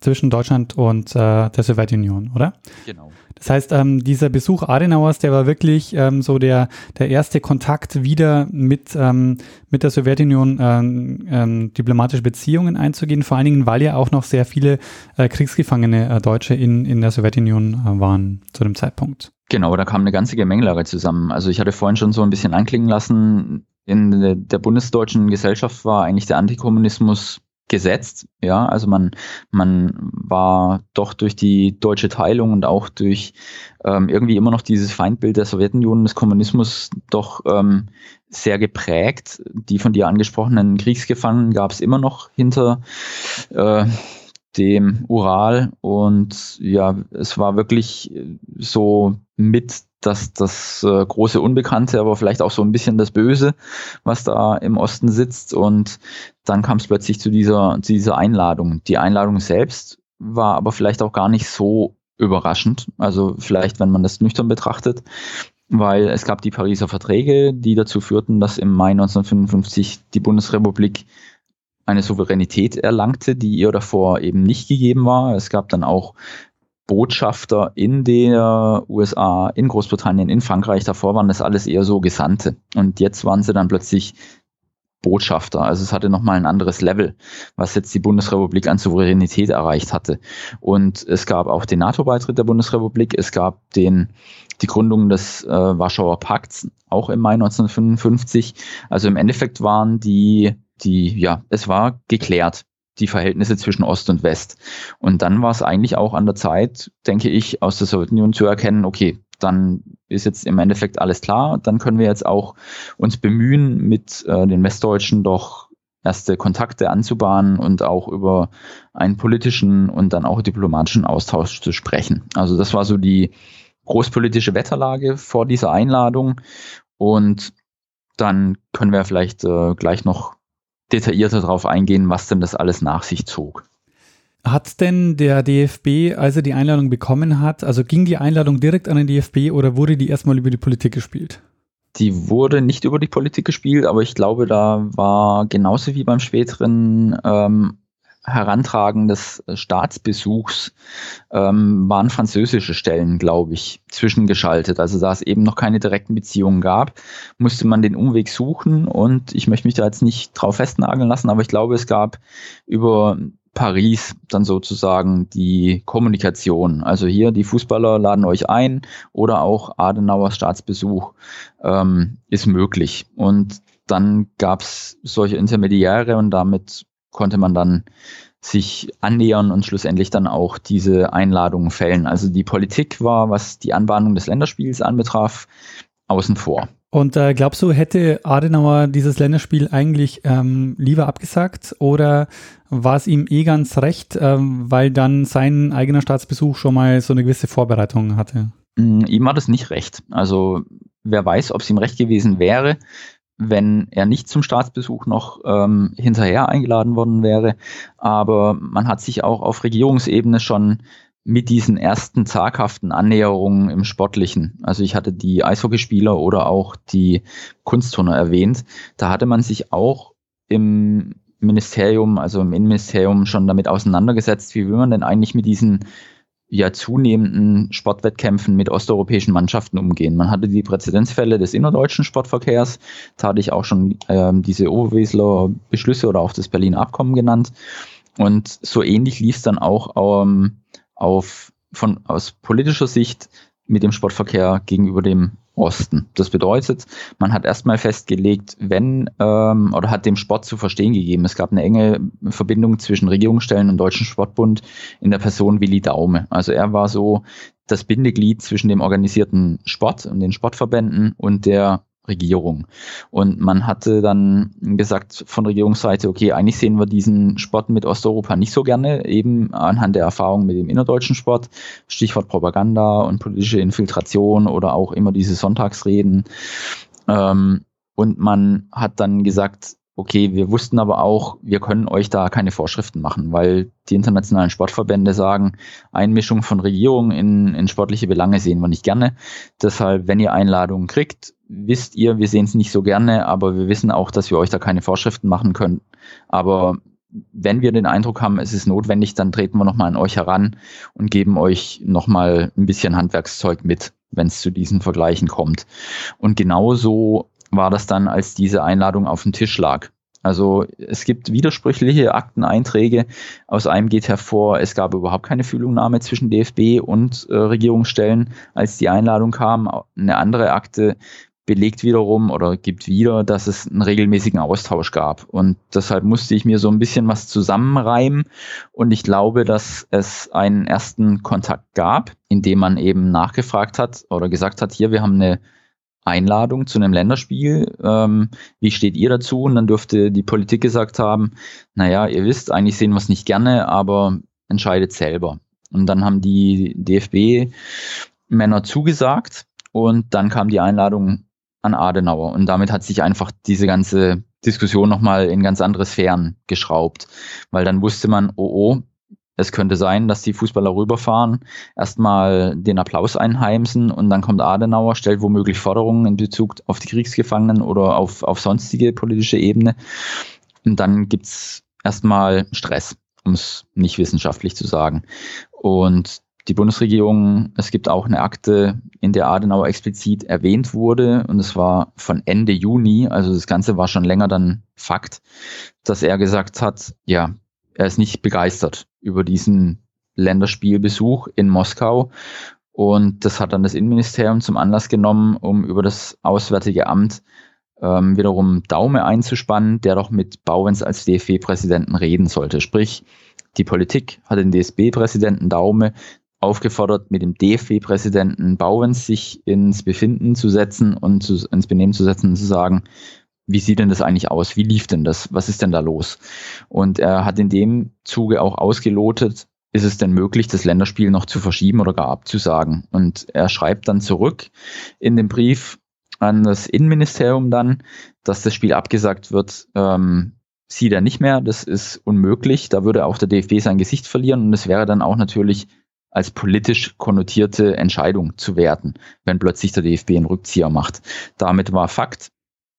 C: zwischen Deutschland und äh, der Sowjetunion, oder? Genau. Das heißt, ähm, dieser Besuch Adenauers, der war wirklich ähm, so der, der erste Kontakt wieder mit, ähm, mit der Sowjetunion ähm, ähm, diplomatische Beziehungen einzugehen, vor allen Dingen, weil ja auch noch sehr viele äh, Kriegsgefangene äh, Deutsche in, in der Sowjetunion äh, waren zu dem Zeitpunkt.
D: Genau, da kam eine ganze Gemengelage zusammen. Also ich hatte vorhin schon so ein bisschen anklingen lassen, in der bundesdeutschen Gesellschaft war eigentlich der Antikommunismus gesetzt. Ja, also man, man war doch durch die deutsche Teilung und auch durch ähm, irgendwie immer noch dieses Feindbild der Sowjetunion, des Kommunismus doch ähm, sehr geprägt. Die von dir angesprochenen Kriegsgefangenen gab es immer noch hinter äh, dem Ural und ja, es war wirklich so mit das, das äh, große Unbekannte, aber vielleicht auch so ein bisschen das Böse, was da im Osten sitzt. Und dann kam es plötzlich zu dieser, zu dieser Einladung. Die Einladung selbst war aber vielleicht auch gar nicht so überraschend. Also vielleicht, wenn man das nüchtern betrachtet, weil es gab die Pariser Verträge, die dazu führten, dass im Mai 1955 die Bundesrepublik eine Souveränität erlangte, die ihr davor eben nicht gegeben war. Es gab dann auch Botschafter in der USA, in Großbritannien, in Frankreich. Davor waren das alles eher so Gesandte. Und jetzt waren sie dann plötzlich Botschafter. Also es hatte nochmal ein anderes Level, was jetzt die Bundesrepublik an Souveränität erreicht hatte. Und es gab auch den NATO-Beitritt der Bundesrepublik. Es gab den, die Gründung des äh, Warschauer Pakts, auch im Mai 1955. Also im Endeffekt waren die die, ja, es war geklärt, die Verhältnisse zwischen Ost und West. Und dann war es eigentlich auch an der Zeit, denke ich, aus der Sowjetunion zu erkennen, okay, dann ist jetzt im Endeffekt alles klar, dann können wir jetzt auch uns bemühen, mit äh, den Westdeutschen doch erste Kontakte anzubahnen und auch über einen politischen und dann auch diplomatischen Austausch zu sprechen. Also das war so die großpolitische Wetterlage vor dieser Einladung und dann können wir vielleicht äh, gleich noch detaillierter darauf eingehen, was denn das alles nach sich zog.
C: Hat denn der DFB, als er die Einladung bekommen hat, also ging die Einladung direkt an den DFB oder wurde die erstmal über die Politik gespielt?
D: Die wurde nicht über die Politik gespielt, aber ich glaube, da war genauso wie beim späteren ähm, Herantragen des Staatsbesuchs ähm, waren französische Stellen, glaube ich, zwischengeschaltet. Also da es eben noch keine direkten Beziehungen gab, musste man den Umweg suchen und ich möchte mich da jetzt nicht drauf festnageln lassen, aber ich glaube, es gab über Paris dann sozusagen die Kommunikation. Also hier, die Fußballer laden euch ein oder auch Adenauers Staatsbesuch ähm, ist möglich. Und dann gab es solche Intermediäre und damit konnte man dann sich annähern und schlussendlich dann auch diese Einladungen fällen. Also die Politik war, was die Anbahnung des Länderspiels anbetraf, außen vor.
C: Und äh, glaubst du, hätte Adenauer dieses Länderspiel eigentlich ähm, lieber abgesagt oder war es ihm eh ganz recht, ähm, weil dann sein eigener Staatsbesuch schon mal so eine gewisse Vorbereitung hatte?
D: Mm, ihm war das nicht recht. Also wer weiß, ob es ihm recht gewesen wäre, wenn er nicht zum Staatsbesuch noch ähm, hinterher eingeladen worden wäre. Aber man hat sich auch auf Regierungsebene schon mit diesen ersten zaghaften Annäherungen im Sportlichen. Also ich hatte die Eishockeyspieler oder auch die Kunstturner erwähnt. Da hatte man sich auch im Ministerium, also im Innenministerium schon damit auseinandergesetzt, wie will man denn eigentlich mit diesen ja zunehmenden Sportwettkämpfen mit osteuropäischen Mannschaften umgehen. Man hatte die Präzedenzfälle des innerdeutschen Sportverkehrs, da hatte ich auch schon ähm, diese Oberwesler Beschlüsse oder auch das Berliner Abkommen genannt. Und so ähnlich lief es dann auch ähm, auf, von, aus politischer Sicht mit dem Sportverkehr gegenüber dem Osten. Das bedeutet, man hat erstmal festgelegt, wenn ähm, oder hat dem Sport zu verstehen gegeben. Es gab eine enge Verbindung zwischen Regierungsstellen und Deutschen Sportbund in der Person Willi Daume. Also er war so das Bindeglied zwischen dem organisierten Sport und den Sportverbänden und der Regierung. Und man hatte dann gesagt von Regierungsseite, okay, eigentlich sehen wir diesen Sport mit Osteuropa nicht so gerne, eben anhand der Erfahrung mit dem innerdeutschen Sport, Stichwort Propaganda und politische Infiltration oder auch immer diese Sonntagsreden. Ähm, und man hat dann gesagt, okay, wir wussten aber auch, wir können euch da keine Vorschriften machen, weil die internationalen Sportverbände sagen, Einmischung von Regierungen in, in sportliche Belange sehen wir nicht gerne. Deshalb, wenn ihr Einladungen kriegt, wisst ihr, wir sehen es nicht so gerne, aber wir wissen auch, dass wir euch da keine Vorschriften machen können. Aber wenn wir den Eindruck haben, es ist notwendig, dann treten wir nochmal an euch heran und geben euch nochmal ein bisschen Handwerkszeug mit, wenn es zu diesen Vergleichen kommt. Und genauso war das dann, als diese Einladung auf dem Tisch lag. Also es gibt widersprüchliche Akteneinträge. Aus einem geht hervor, es gab überhaupt keine Fühlungnahme zwischen DFB und äh, Regierungsstellen, als die Einladung kam. Eine andere Akte belegt wiederum oder gibt wieder, dass es einen regelmäßigen Austausch gab. Und deshalb musste ich mir so ein bisschen was zusammenreimen. Und ich glaube, dass es einen ersten Kontakt gab, in dem man eben nachgefragt hat oder gesagt hat, hier, wir haben eine Einladung zu einem Länderspiel. Ähm, wie steht ihr dazu? Und dann dürfte die Politik gesagt haben, naja, ihr wisst, eigentlich sehen wir es nicht gerne, aber entscheidet selber. Und dann haben die DFB-Männer zugesagt und dann kam die Einladung an Adenauer. Und damit hat sich einfach diese ganze Diskussion nochmal in ganz andere Sphären geschraubt. Weil dann wusste man, oh oh, es könnte sein, dass die Fußballer rüberfahren, erstmal den Applaus einheimsen und dann kommt Adenauer, stellt womöglich Forderungen in Bezug auf die Kriegsgefangenen oder auf, auf sonstige politische Ebene. Und dann gibt's erstmal Stress, um es nicht wissenschaftlich zu sagen. Und die Bundesregierung, es gibt auch eine Akte, in der Adenauer explizit erwähnt wurde, und es war von Ende Juni, also das Ganze war schon länger dann Fakt, dass er gesagt hat, ja, er ist nicht begeistert über diesen Länderspielbesuch in Moskau. Und das hat dann das Innenministerium zum Anlass genommen, um über das Auswärtige Amt ähm, wiederum Daume einzuspannen, der doch mit Bauwens als DFB-Präsidenten reden sollte. Sprich, die Politik hat den DSB-Präsidenten Daume aufgefordert, mit dem DFB-Präsidenten Bauwens sich ins Befinden zu setzen und zu, ins Benehmen zu setzen und zu sagen, wie sieht denn das eigentlich aus? Wie lief denn das? Was ist denn da los? Und er hat in dem Zuge auch ausgelotet, ist es denn möglich, das Länderspiel noch zu verschieben oder gar abzusagen? Und er schreibt dann zurück in dem Brief an das Innenministerium dann, dass das Spiel abgesagt wird, ähm, sieht er nicht mehr. Das ist unmöglich. Da würde auch der DFB sein Gesicht verlieren und es wäre dann auch natürlich als politisch konnotierte Entscheidung zu werten, wenn plötzlich der DFB einen Rückzieher macht. Damit war Fakt,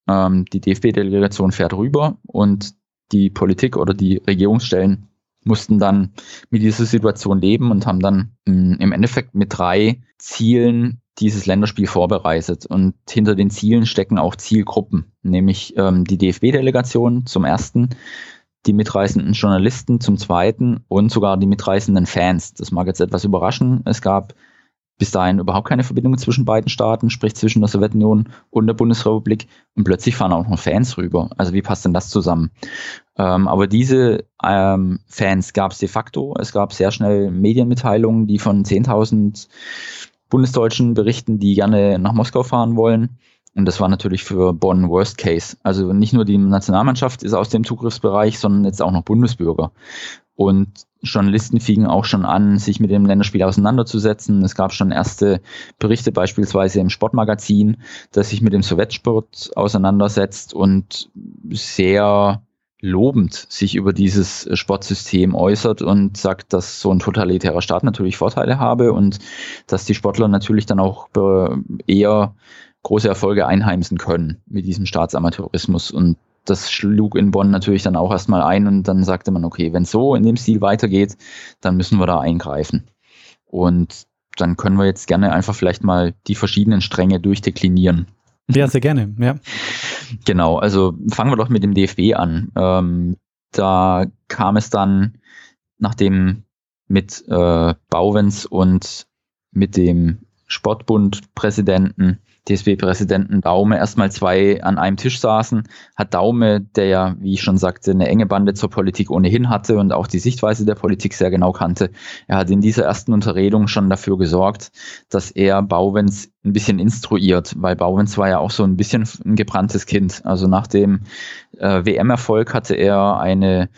D: ähm, die DFB-Delegation fährt rüber und die Politik oder die Regierungsstellen mussten dann mit dieser Situation leben und haben dann mh, mm, im Endeffekt mit drei Zielen dieses Länderspiel vorbereitet. Und hinter den Zielen stecken auch Zielgruppen, nämlich ähm, die DFB-Delegation zum ersten, die mitreisenden Journalisten zum zweiten und sogar die mitreisenden Fans. Das mag jetzt etwas überraschen. Es gab bis dahin überhaupt keine Verbindung zwischen beiden Staaten, sprich zwischen der Sowjetunion und der Bundesrepublik. Und plötzlich fahren auch noch Fans rüber. Also wie passt denn das zusammen? Ähm, aber diese ähm, Fans gab es de facto. Es gab sehr schnell Medienmitteilungen, die von 10.000 Bundesdeutschen berichten, die gerne nach Moskau fahren wollen. Und das war natürlich für Bonn Worst Case. Also nicht nur die Nationalmannschaft ist aus dem Zugriffsbereich, sondern jetzt auch noch Bundesbürger. Und Journalisten fingen auch schon an, sich mit dem Länderspiel auseinanderzusetzen. Es gab schon erste Berichte beispielsweise im Sportmagazin, das sich mit dem Sowjetsport auseinandersetzt und sehr lobend sich über dieses Sportsystem äußert und sagt, dass so ein totalitärer Staat natürlich Vorteile habe und dass die Sportler natürlich dann auch eher große Erfolge einheimsen können mit diesem Staatsamateurismus. Und das schlug in Bonn natürlich dann auch erstmal ein und dann sagte man, okay, wenn es so in dem Stil weitergeht, dann müssen wir da eingreifen. Und dann können wir jetzt gerne einfach vielleicht mal die verschiedenen Stränge durchdeklinieren.
C: Ja, sehr gerne, ja.
D: Genau, also fangen wir doch mit dem DFB an. Ähm, da kam es dann, nachdem mit äh, Bauwens und mit dem Sportbund-Präsidenten DSB-Präsidenten Daume erstmal zwei an einem Tisch saßen, hat Daume, der ja, wie ich schon sagte, eine enge Bande zur Politik ohnehin hatte und auch die Sichtweise der Politik sehr genau kannte, er hat in dieser ersten Unterredung schon dafür gesorgt, dass er Bauwens ein bisschen instruiert, weil Bauwens war ja auch so ein bisschen ein gebranntes Kind. Also nach dem äh, WM-Erfolg hatte er eine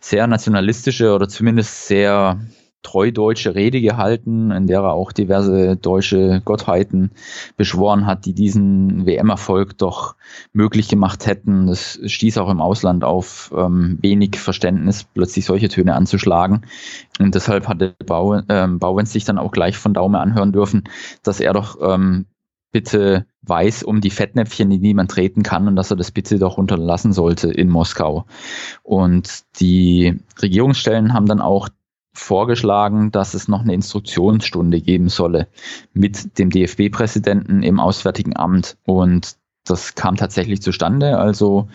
D: sehr nationalistische oder zumindest sehr treu deutsche Rede gehalten, in der er auch diverse deutsche Gottheiten beschworen hat, die diesen WM-Erfolg doch möglich gemacht hätten. Das stieß auch im Ausland auf ähm, wenig Verständnis, plötzlich solche Töne anzuschlagen. Und deshalb hatte Bau, ähm, Bauwens sich dann auch gleich von Daume anhören dürfen, dass er doch ähm, bitte weiß um die Fettnäpfchen, in die man treten kann und dass er das bitte doch unterlassen sollte in Moskau. Und die Regierungsstellen haben dann auch vorgeschlagen, dass es noch eine Instruktionsstunde geben solle mit dem DFB-Präsidenten im Auswärtigen Amt. Und das kam tatsächlich zustande. Also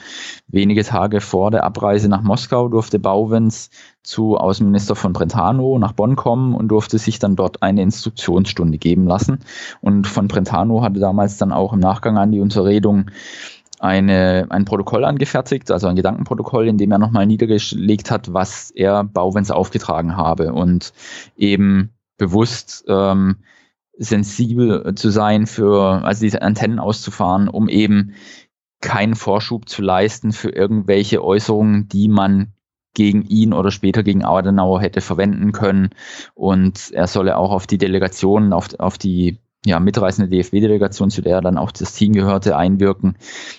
D: wenige Tage vor der Abreise nach Moskau durfte Bauwens zu Außenminister von Brentano nach Bonn kommen und durfte sich dann dort eine Instruktionsstunde geben lassen. Und von Brentano hatte damals dann auch im Nachgang an die Unterredung eine, ein Protokoll angefertigt, also ein Gedankenprotokoll, in dem er nochmal niedergelegt hat, was er Bauwens aufgetragen habe und eben bewusst ähm, sensibel zu sein für, also diese Antennen auszufahren, um eben keinen Vorschub zu leisten für irgendwelche Äußerungen, die man gegen ihn oder später gegen Adenauer hätte verwenden können. Und er solle auch auf die Delegationen, auf, auf die ja, mitreißende DFB-Delegation, zu der dann auch das Team gehörte, einwirken,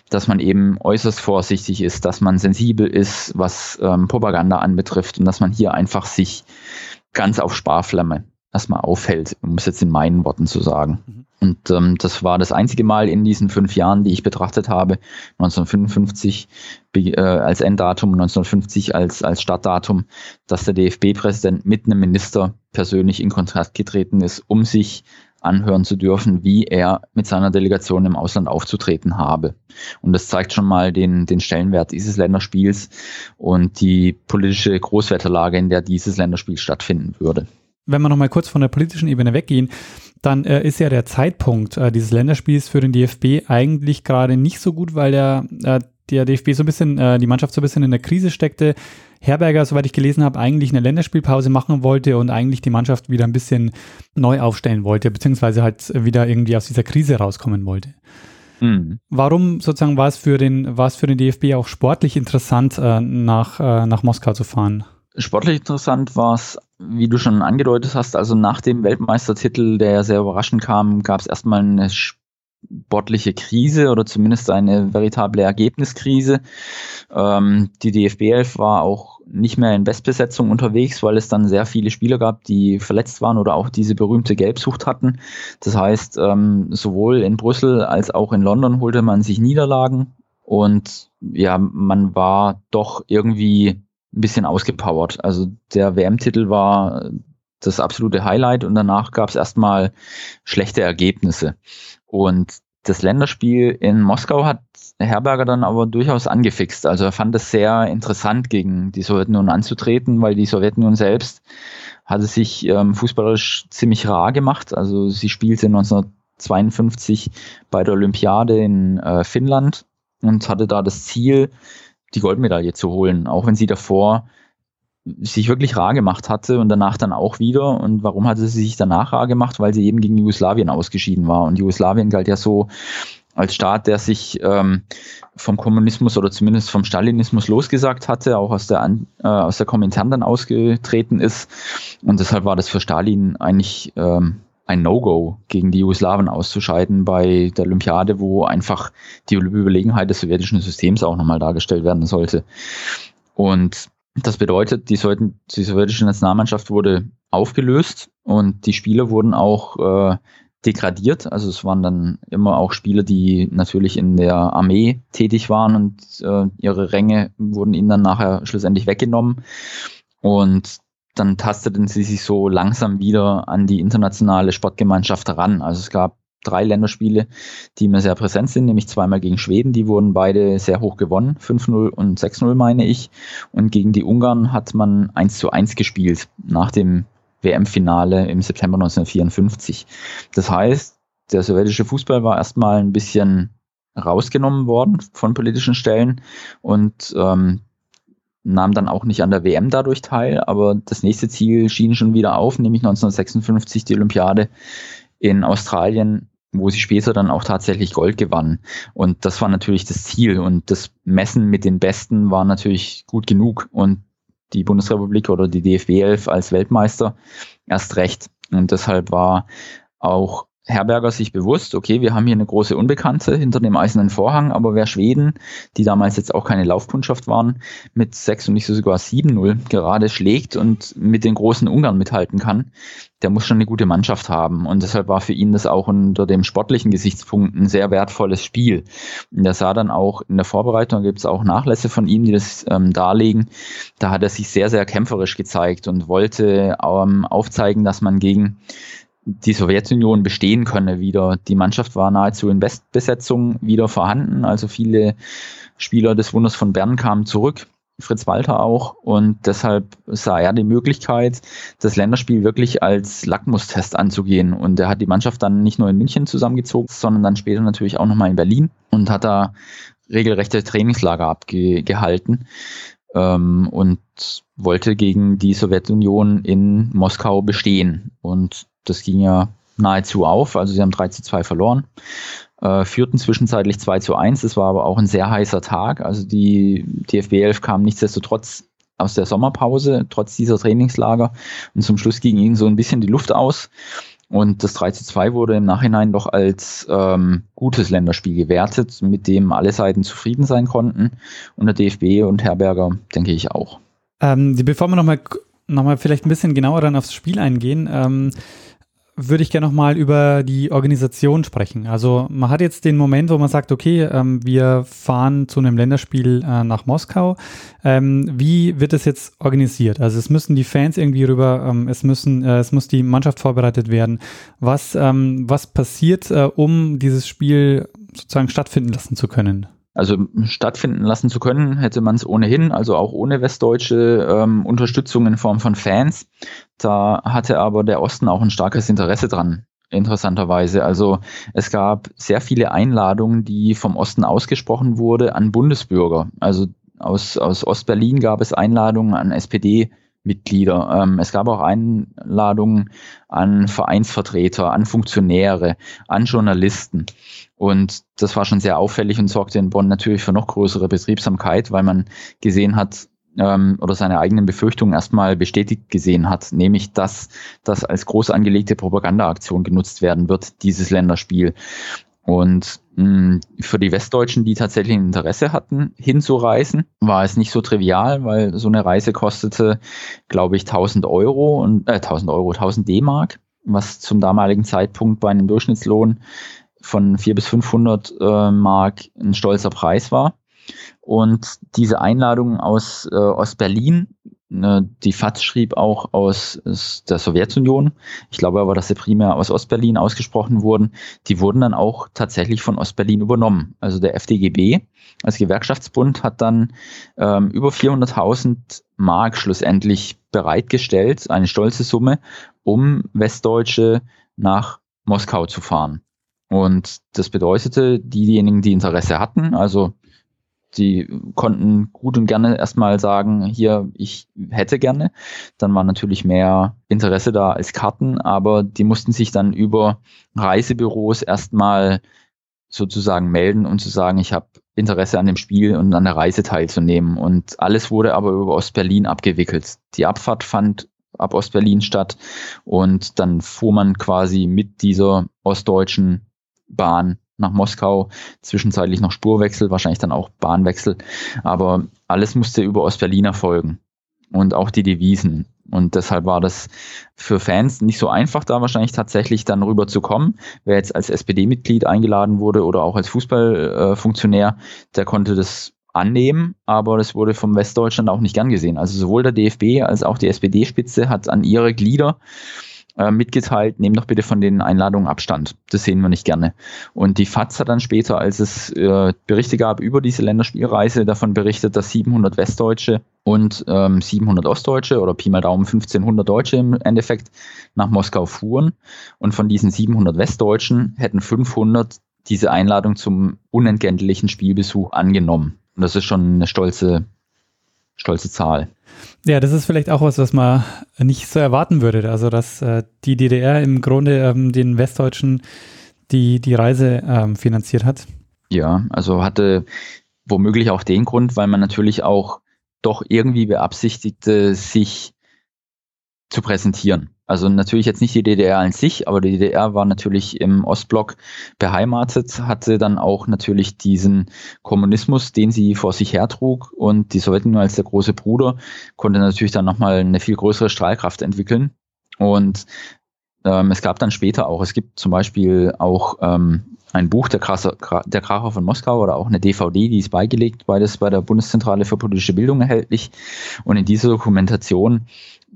D: dass man eben äußerst vorsichtig ist, dass man sensibel ist, was ähm, Propaganda anbetrifft und dass man hier einfach sich ganz auf Sparflamme erstmal aufhält, um es jetzt in meinen Worten zu sagen. Mhm. Und ähm, das war das einzige Mal in diesen fünf Jahren, die ich betrachtet habe, 1955 äh, als Enddatum, 1950 als, als Startdatum, dass der DFB-Präsident mit einem Minister persönlich in Kontakt getreten ist, um sich anhören zu dürfen, wie er mit seiner Delegation im Ausland aufzutreten habe. Und das zeigt schon mal den, den Stellenwert dieses Länderspiels und die politische Großwetterlage, in der dieses Länderspiel stattfinden würde.
C: Wenn wir nochmal kurz von der politischen Ebene weggehen, dann äh, ist ja der Zeitpunkt äh, dieses Länderspiels für den DFB eigentlich gerade nicht so gut, weil der, äh, der DFB so ein bisschen, äh, die Mannschaft so ein bisschen in der Krise steckte. Herberger, soweit ich gelesen habe, eigentlich eine Länderspielpause machen wollte und eigentlich die Mannschaft wieder ein bisschen neu aufstellen wollte, beziehungsweise halt wieder irgendwie aus dieser Krise rauskommen wollte. Mhm. Warum sozusagen war es für den, war es für den DFB auch sportlich interessant, äh, nach, äh, nach Moskau zu fahren?
D: Sportlich interessant war es, wie du schon angedeutet hast, also nach dem Weltmeistertitel, der sehr überraschend kam, gab es erstmal eine sportliche Krise oder zumindest eine veritable Ergebniskrise. Ähm, die DFB 11 war auch nicht mehr in Bestbesetzung unterwegs, weil es dann sehr viele Spieler gab, die verletzt waren oder auch diese berühmte Gelbsucht hatten. Das heißt, ähm, sowohl in Brüssel als auch in London holte man sich Niederlagen und ja, man war doch irgendwie ein bisschen ausgepowert. Also der WM-Titel war das absolute Highlight und danach gab es erstmal schlechte Ergebnisse. Und das Länderspiel in Moskau hat Herberger dann aber durchaus angefixt. Also er fand es sehr interessant, gegen die Sowjetunion anzutreten, weil die Sowjetunion selbst hatte sich ähm, fußballerisch ziemlich rar gemacht. Also sie spielte 1952 bei der Olympiade in äh, Finnland und hatte da das Ziel, die Goldmedaille zu holen, auch wenn sie davor sich wirklich rar gemacht hatte und danach dann auch wieder. Und warum hatte sie sich danach rar gemacht? Weil sie eben gegen Jugoslawien ausgeschieden war. Und Jugoslawien galt ja so als Staat, der sich ähm, vom Kommunismus oder zumindest vom Stalinismus losgesagt hatte, auch aus der, äh, aus der Komintern dann ausgetreten ist. Und deshalb war das für Stalin eigentlich ähm, ein No-Go, gegen die Jugoslawen auszuscheiden bei der Olympiade, wo einfach die Überlegenheit des sowjetischen Systems auch nochmal dargestellt werden sollte. Und das bedeutet, die, die sowjetische Nationalmannschaft wurde aufgelöst und die Spieler wurden auch äh, degradiert. Also es waren dann immer auch Spieler, die natürlich in der Armee tätig waren und äh, ihre Ränge wurden ihnen dann nachher schlussendlich weggenommen. Und dann tasteten sie sich so langsam wieder an die internationale Sportgemeinschaft heran. Also es gab drei Länderspiele, die mir sehr präsent sind, nämlich zweimal gegen Schweden, die wurden beide sehr hoch gewonnen, 5-0 und 6-0 meine ich. Und gegen die Ungarn hat man 1 zu 1 gespielt nach dem WM-Finale im September 1954. Das heißt, der sowjetische Fußball war erstmal ein bisschen rausgenommen worden von politischen Stellen und ähm, nahm dann auch nicht an der WM dadurch teil, aber das nächste Ziel schien schon wieder auf, nämlich 1956 die Olympiade in Australien, wo sie später dann auch tatsächlich Gold gewann. Und das war natürlich das Ziel und das Messen mit den Besten war natürlich gut genug und die Bundesrepublik oder die DFB 11 als Weltmeister erst recht. Und deshalb war auch Herberger sich bewusst, okay, wir haben hier eine große Unbekannte hinter dem eisernen Vorhang, aber wer Schweden, die damals jetzt auch keine Laufkundschaft waren, mit 6 und nicht so sogar 7-0 gerade schlägt und mit den großen Ungarn mithalten kann, der muss schon eine gute Mannschaft haben. Und deshalb war für ihn das auch unter dem sportlichen Gesichtspunkt ein sehr wertvolles Spiel. Und er sah dann auch in der Vorbereitung, gibt es auch Nachlässe von ihm, die das ähm, darlegen. Da hat er sich sehr, sehr kämpferisch gezeigt und wollte ähm, aufzeigen, dass man gegen die Sowjetunion bestehen könne wieder. Die Mannschaft war nahezu in Bestbesetzung wieder vorhanden. Also viele Spieler des Wunders von Bern kamen zurück. Fritz Walter auch. Und deshalb sah er die Möglichkeit, das Länderspiel wirklich als Lackmustest anzugehen. Und er hat die Mannschaft dann nicht nur in München zusammengezogen, sondern dann später natürlich auch nochmal in Berlin und hat da regelrechte Trainingslager abgehalten ähm, und wollte gegen die Sowjetunion in Moskau bestehen. Und das ging ja nahezu auf. Also sie haben 3 zu 2 verloren, äh, führten zwischenzeitlich 2 zu 1. Es war aber auch ein sehr heißer Tag. Also die DFB 11 kam nichtsdestotrotz aus der Sommerpause, trotz dieser Trainingslager. Und zum Schluss ging ihnen so ein bisschen die Luft aus. Und das 3 zu 2 wurde im Nachhinein doch als ähm, gutes Länderspiel gewertet, mit dem alle Seiten zufrieden sein konnten. Und der DFB und Herberger, denke ich auch.
C: Ähm, bevor wir nochmal noch mal vielleicht ein bisschen genauer dann aufs Spiel eingehen, ähm, würde ich gerne nochmal über die Organisation sprechen. Also man hat jetzt den Moment, wo man sagt, okay, ähm, wir fahren zu einem Länderspiel äh, nach Moskau. Ähm, wie wird das jetzt organisiert? Also es müssen die Fans irgendwie rüber, ähm, es müssen, äh, es muss die Mannschaft vorbereitet werden. Was, ähm, was passiert, äh, um dieses Spiel sozusagen stattfinden lassen zu können?
D: Also stattfinden lassen zu können, hätte man es ohnehin, also auch ohne westdeutsche ähm, Unterstützung in Form von Fans. Da hatte aber der Osten auch ein starkes Interesse dran, interessanterweise. Also es gab sehr viele Einladungen, die vom Osten ausgesprochen wurde an Bundesbürger. Also aus, aus Ostberlin gab es Einladungen an SPD. Mitglieder. Ähm, es gab auch Einladungen an Vereinsvertreter, an Funktionäre, an Journalisten. Und das war schon sehr auffällig und sorgte in Bonn natürlich für noch größere Betriebsamkeit, weil man gesehen hat, ähm, oder seine eigenen Befürchtungen erstmal bestätigt gesehen hat, nämlich dass das als groß angelegte Propagandaaktion genutzt werden wird, dieses Länderspiel. Und für die Westdeutschen, die tatsächlich ein Interesse hatten, hinzureisen, war es nicht so trivial, weil so eine Reise kostete, glaube ich, 1000 Euro und äh, 1000 Euro, 1000 D-Mark, was zum damaligen Zeitpunkt bei einem Durchschnittslohn von 400 bis 500 äh, Mark ein stolzer Preis war. Und diese Einladungen aus äh, Ostberlin die FAZ schrieb auch aus, aus der Sowjetunion. Ich glaube aber, dass sie primär aus Ostberlin ausgesprochen wurden. Die wurden dann auch tatsächlich von Ostberlin übernommen. Also der FDGB als Gewerkschaftsbund hat dann ähm, über 400.000 Mark schlussendlich bereitgestellt, eine stolze Summe, um Westdeutsche nach Moskau zu fahren. Und das bedeutete, diejenigen, die Interesse hatten, also die konnten gut und gerne erstmal sagen, hier, ich hätte gerne. Dann war natürlich mehr Interesse da als Karten, aber die mussten sich dann über Reisebüros erstmal sozusagen melden und zu sagen, ich habe Interesse an dem Spiel und an der Reise teilzunehmen. Und alles wurde aber über Ostberlin abgewickelt. Die Abfahrt fand ab Ostberlin statt und dann fuhr man quasi mit dieser ostdeutschen Bahn nach Moskau, zwischenzeitlich noch Spurwechsel, wahrscheinlich dann auch Bahnwechsel, aber alles musste über Ostberlin erfolgen und auch die Devisen. Und deshalb war das für Fans nicht so einfach, da wahrscheinlich tatsächlich dann rüber zu kommen. Wer jetzt als SPD-Mitglied eingeladen wurde oder auch als Fußballfunktionär, der konnte das annehmen, aber das wurde vom Westdeutschland auch nicht gern gesehen. Also sowohl der DFB als auch die SPD-Spitze hat an ihre Glieder äh, mitgeteilt, nehmt doch bitte von den Einladungen Abstand. Das sehen wir nicht gerne. Und die FAZ hat dann später, als es äh, Berichte gab über diese Länderspielreise, davon berichtet, dass 700 Westdeutsche und ähm, 700 Ostdeutsche oder Pi mal Daumen 1500 Deutsche im Endeffekt nach Moskau fuhren. Und von diesen 700 Westdeutschen hätten 500 diese Einladung zum unentgeltlichen Spielbesuch angenommen. Und das ist schon eine stolze, stolze Zahl.
C: Ja, das ist vielleicht auch was, was man nicht so erwarten würde. Also, dass äh, die DDR im Grunde ähm, den Westdeutschen die, die Reise ähm, finanziert hat.
D: Ja, also hatte womöglich auch den Grund, weil man natürlich auch doch irgendwie beabsichtigte, sich zu präsentieren. Also natürlich jetzt nicht die DDR an sich, aber die DDR war natürlich im Ostblock beheimatet, hatte dann auch natürlich diesen Kommunismus, den sie vor sich hertrug und die Sowjetunion als der große Bruder konnte natürlich dann nochmal eine viel größere Strahlkraft entwickeln. Und ähm, es gab dann später auch, es gibt zum Beispiel auch ähm, ein Buch der, Kracher, der Kracher von Moskau oder auch eine DVD, die ist beigelegt, beides bei der Bundeszentrale für politische Bildung erhältlich. Und in dieser Dokumentation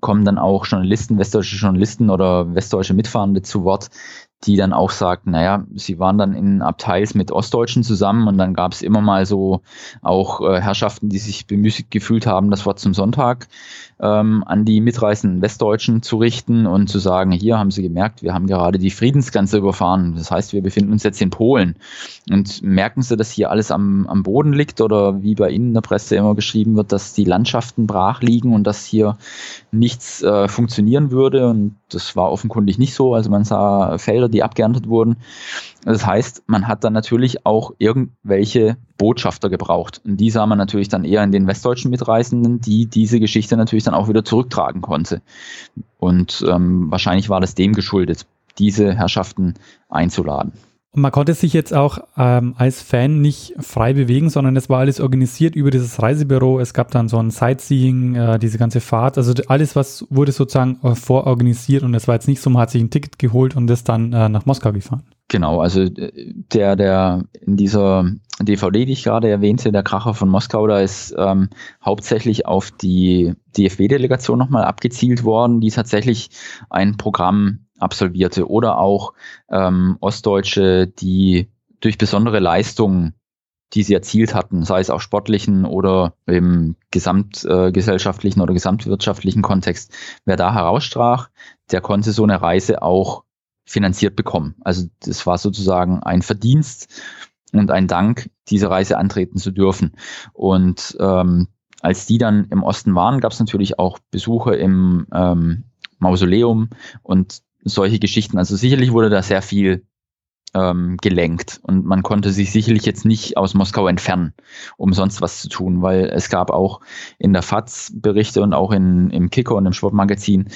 D: kommen dann auch Journalisten, westdeutsche Journalisten oder westdeutsche Mitfahrende zu Wort, die dann auch sagt, naja, sie waren dann in Abteils mit Ostdeutschen zusammen und dann gab es immer mal so auch äh, Herrschaften, die sich bemüßigt gefühlt haben, das Wort zum Sonntag ähm, an die mitreißenden Westdeutschen zu richten und zu sagen, hier haben sie gemerkt, wir haben gerade die Friedensgrenze überfahren. Das heißt, wir befinden uns jetzt in Polen. Und merken sie, dass hier alles am, am Boden liegt oder wie bei Ihnen in der Presse immer geschrieben wird, dass die Landschaften brach liegen und dass hier nichts äh, funktionieren würde. Und das war offenkundig nicht so. Also man sah Felder, die abgeerntet wurden. Das heißt, man hat dann natürlich auch irgendwelche Botschafter gebraucht. Und die sah man natürlich dann eher in den westdeutschen Mitreisenden, die diese Geschichte natürlich dann auch wieder zurücktragen konnte. Und ähm, wahrscheinlich war das dem geschuldet, diese Herrschaften einzuladen.
C: Und man konnte sich jetzt auch ähm, als Fan nicht frei bewegen, sondern es war alles organisiert über dieses Reisebüro. Es gab dann so ein Sightseeing, äh, diese ganze Fahrt. Also alles, was wurde sozusagen äh, vororganisiert und es war jetzt nicht so, man hat sich ein Ticket geholt und ist dann äh, nach Moskau gefahren.
D: Genau, also äh, der, der in dieser DVD, die ich gerade erwähnte, der Kracher von Moskau, da ist ähm, hauptsächlich auf die DFB-Delegation nochmal abgezielt worden, die tatsächlich ein Programm absolvierte. Oder auch ähm, Ostdeutsche, die durch besondere Leistungen, die sie erzielt hatten, sei es auch sportlichen oder im gesamtgesellschaftlichen äh, oder gesamtwirtschaftlichen Kontext, wer da herausstrach, der konnte so eine Reise auch finanziert bekommen. Also das war sozusagen ein Verdienst und ein Dank, diese Reise antreten zu dürfen. Und ähm, als die dann im Osten waren, gab es natürlich auch Besuche im ähm, Mausoleum und solche Geschichten. Also sicherlich wurde da sehr viel ähm, gelenkt und man konnte sich sicherlich jetzt nicht aus Moskau entfernen, um sonst was zu tun, weil es gab auch in der FAZ Berichte und auch in, im Kicker und im Sportmagazin,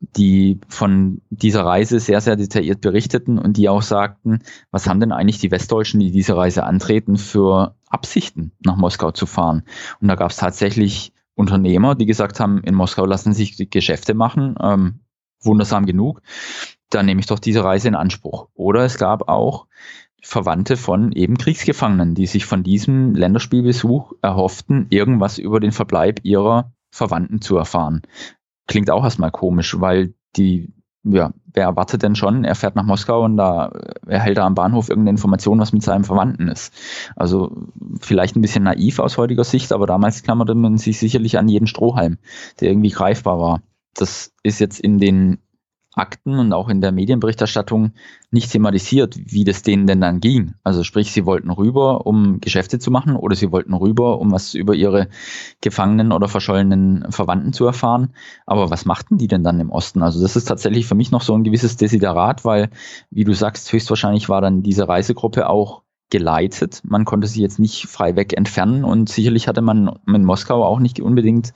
D: die von dieser Reise sehr, sehr detailliert berichteten und die auch sagten, was haben denn eigentlich die Westdeutschen, die diese Reise antreten, für Absichten nach Moskau zu fahren. Und da gab es tatsächlich Unternehmer, die gesagt haben, in Moskau lassen sich Geschäfte machen, ähm, wundersam genug, dann nehme ich doch diese Reise in Anspruch. Oder es gab auch Verwandte von eben Kriegsgefangenen, die sich von diesem Länderspielbesuch erhofften, irgendwas über den Verbleib ihrer Verwandten zu erfahren. Klingt auch erstmal komisch, weil die ja, wer erwartet denn schon, er fährt nach Moskau und da erhält er am Bahnhof irgendeine Information, was mit seinem Verwandten ist. Also vielleicht ein bisschen naiv aus heutiger Sicht, aber damals klammerte man sich sicherlich an jeden Strohhalm, der irgendwie greifbar war. Das ist jetzt in den Akten und auch in der Medienberichterstattung nicht thematisiert, wie das denen denn dann ging. Also sprich, sie wollten rüber, um Geschäfte zu machen oder sie wollten rüber, um was über ihre gefangenen oder verschollenen Verwandten zu erfahren. Aber was machten die denn dann im Osten? Also das ist tatsächlich für mich noch so ein gewisses Desiderat, weil, wie du sagst, höchstwahrscheinlich war dann diese Reisegruppe auch geleitet. Man konnte sie jetzt nicht frei weg entfernen und sicherlich hatte man in Moskau auch nicht unbedingt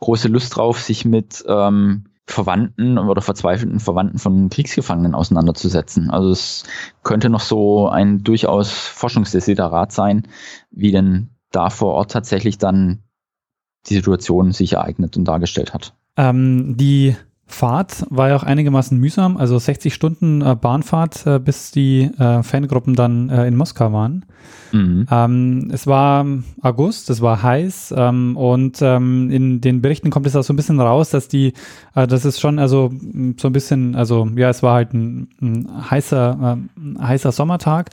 D: große Lust drauf, sich mit ähm, Verwandten oder verzweifelten Verwandten von Kriegsgefangenen auseinanderzusetzen. Also es könnte noch so ein durchaus Forschungsdesiderat sein, wie denn da vor Ort tatsächlich dann die Situation sich ereignet und dargestellt hat.
C: Ähm, die Fahrt war ja auch einigermaßen mühsam, also 60 Stunden äh, Bahnfahrt, äh, bis die äh, Fangruppen dann äh, in Moskau waren. Mhm. Ähm, es war August, es war heiß ähm, und ähm, in den Berichten kommt es auch so ein bisschen raus, dass die, äh, das ist schon also so ein bisschen, also ja, es war halt ein, ein heißer, äh, heißer Sommertag.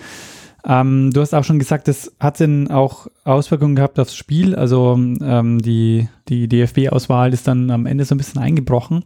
C: Ähm, du hast auch schon gesagt, das hat dann auch Auswirkungen gehabt aufs Spiel. Also ähm, die, die DFB-Auswahl ist dann am Ende so ein bisschen eingebrochen.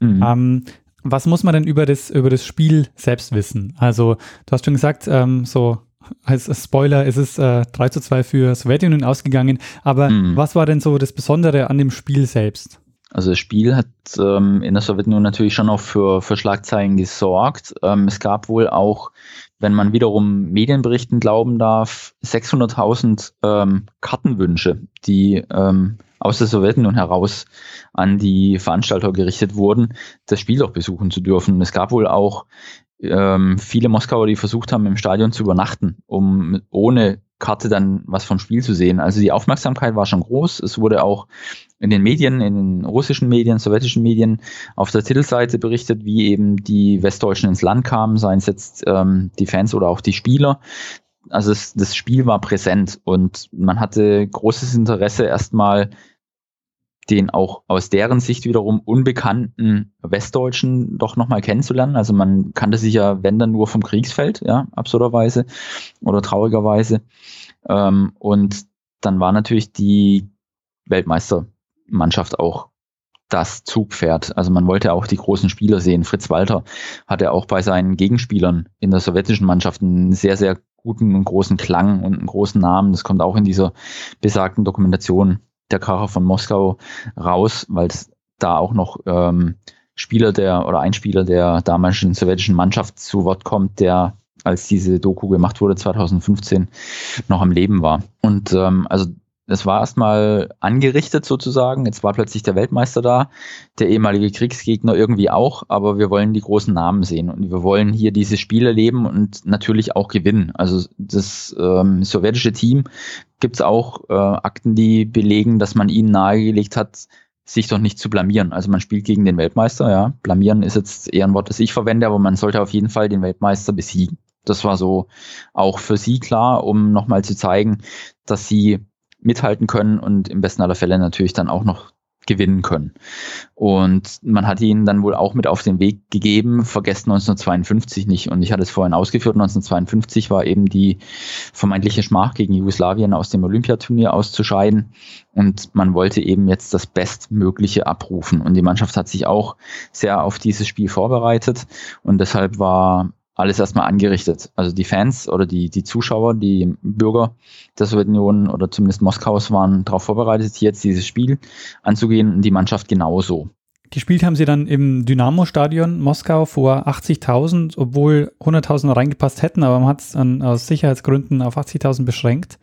C: Mhm. Ähm, was muss man denn über das, über das Spiel selbst wissen? Also, du hast schon gesagt, ähm, so als Spoiler, es ist äh, 3 zu 2 für Sowjetunion ausgegangen. Aber mhm. was war denn so das Besondere an dem Spiel selbst?
D: Also das Spiel hat ähm, in der Sowjetunion natürlich schon auch für, für Schlagzeilen gesorgt. Ähm, es gab wohl auch wenn man wiederum Medienberichten glauben darf, 600.000 ähm, Kartenwünsche, die ähm, aus der Sowjetunion heraus an die Veranstalter gerichtet wurden, das Spiel auch besuchen zu dürfen. Es gab wohl auch ähm, viele Moskauer, die versucht haben, im Stadion zu übernachten, um ohne Karte dann was vom Spiel zu sehen. Also die Aufmerksamkeit war schon groß. Es wurde auch in den Medien, in den russischen Medien, sowjetischen Medien auf der Titelseite berichtet, wie eben die Westdeutschen ins Land kamen, seien es jetzt ähm, die Fans oder auch die Spieler. Also es, das Spiel war präsent und man hatte großes Interesse erstmal den auch aus deren Sicht wiederum unbekannten Westdeutschen doch nochmal kennenzulernen. Also man kannte sich ja, wenn dann nur vom Kriegsfeld, ja, absurderweise oder traurigerweise. Ähm, und dann war natürlich die Weltmeistermannschaft auch das Zugpferd. Also man wollte auch die großen Spieler sehen. Fritz Walter hatte auch bei seinen Gegenspielern in der sowjetischen Mannschaft einen sehr, sehr guten und großen Klang und einen großen Namen. Das kommt auch in dieser besagten Dokumentation der Kracher von Moskau raus, weil es da auch noch ähm, Spieler der oder ein Spieler der damaligen sowjetischen Mannschaft zu Wort kommt, der als diese Doku gemacht wurde 2015 noch am Leben war. Und ähm, also es war erstmal angerichtet sozusagen. Jetzt war plötzlich der Weltmeister da, der ehemalige Kriegsgegner irgendwie auch, aber wir wollen die großen Namen sehen und wir wollen hier diese Spiele leben und natürlich auch gewinnen. Also das ähm, sowjetische Team gibt es auch äh, Akten, die belegen, dass man ihnen nahegelegt hat, sich doch nicht zu blamieren. Also man spielt gegen den Weltmeister, ja. Blamieren ist jetzt eher ein Wort, das ich verwende, aber man sollte auf jeden Fall den Weltmeister besiegen. Das war so auch für sie klar, um nochmal zu zeigen, dass sie mithalten können und im besten aller Fälle natürlich dann auch noch gewinnen können. Und man hat ihnen dann wohl auch mit auf den Weg gegeben, vergesst 1952 nicht. Und ich hatte es vorhin ausgeführt, 1952 war eben die vermeintliche Schmach gegen Jugoslawien aus dem Olympiaturnier auszuscheiden. Und man wollte eben jetzt das Bestmögliche abrufen. Und die Mannschaft hat sich auch sehr auf dieses Spiel vorbereitet. Und deshalb war alles erstmal angerichtet. Also die Fans oder die, die Zuschauer, die Bürger der Sowjetunion oder zumindest Moskaus waren darauf vorbereitet, jetzt dieses Spiel anzugehen und die Mannschaft genauso.
C: Gespielt haben sie dann im Dynamo-Stadion Moskau vor 80.000, obwohl 100.000 reingepasst hätten, aber man hat es aus Sicherheitsgründen auf 80.000 beschränkt.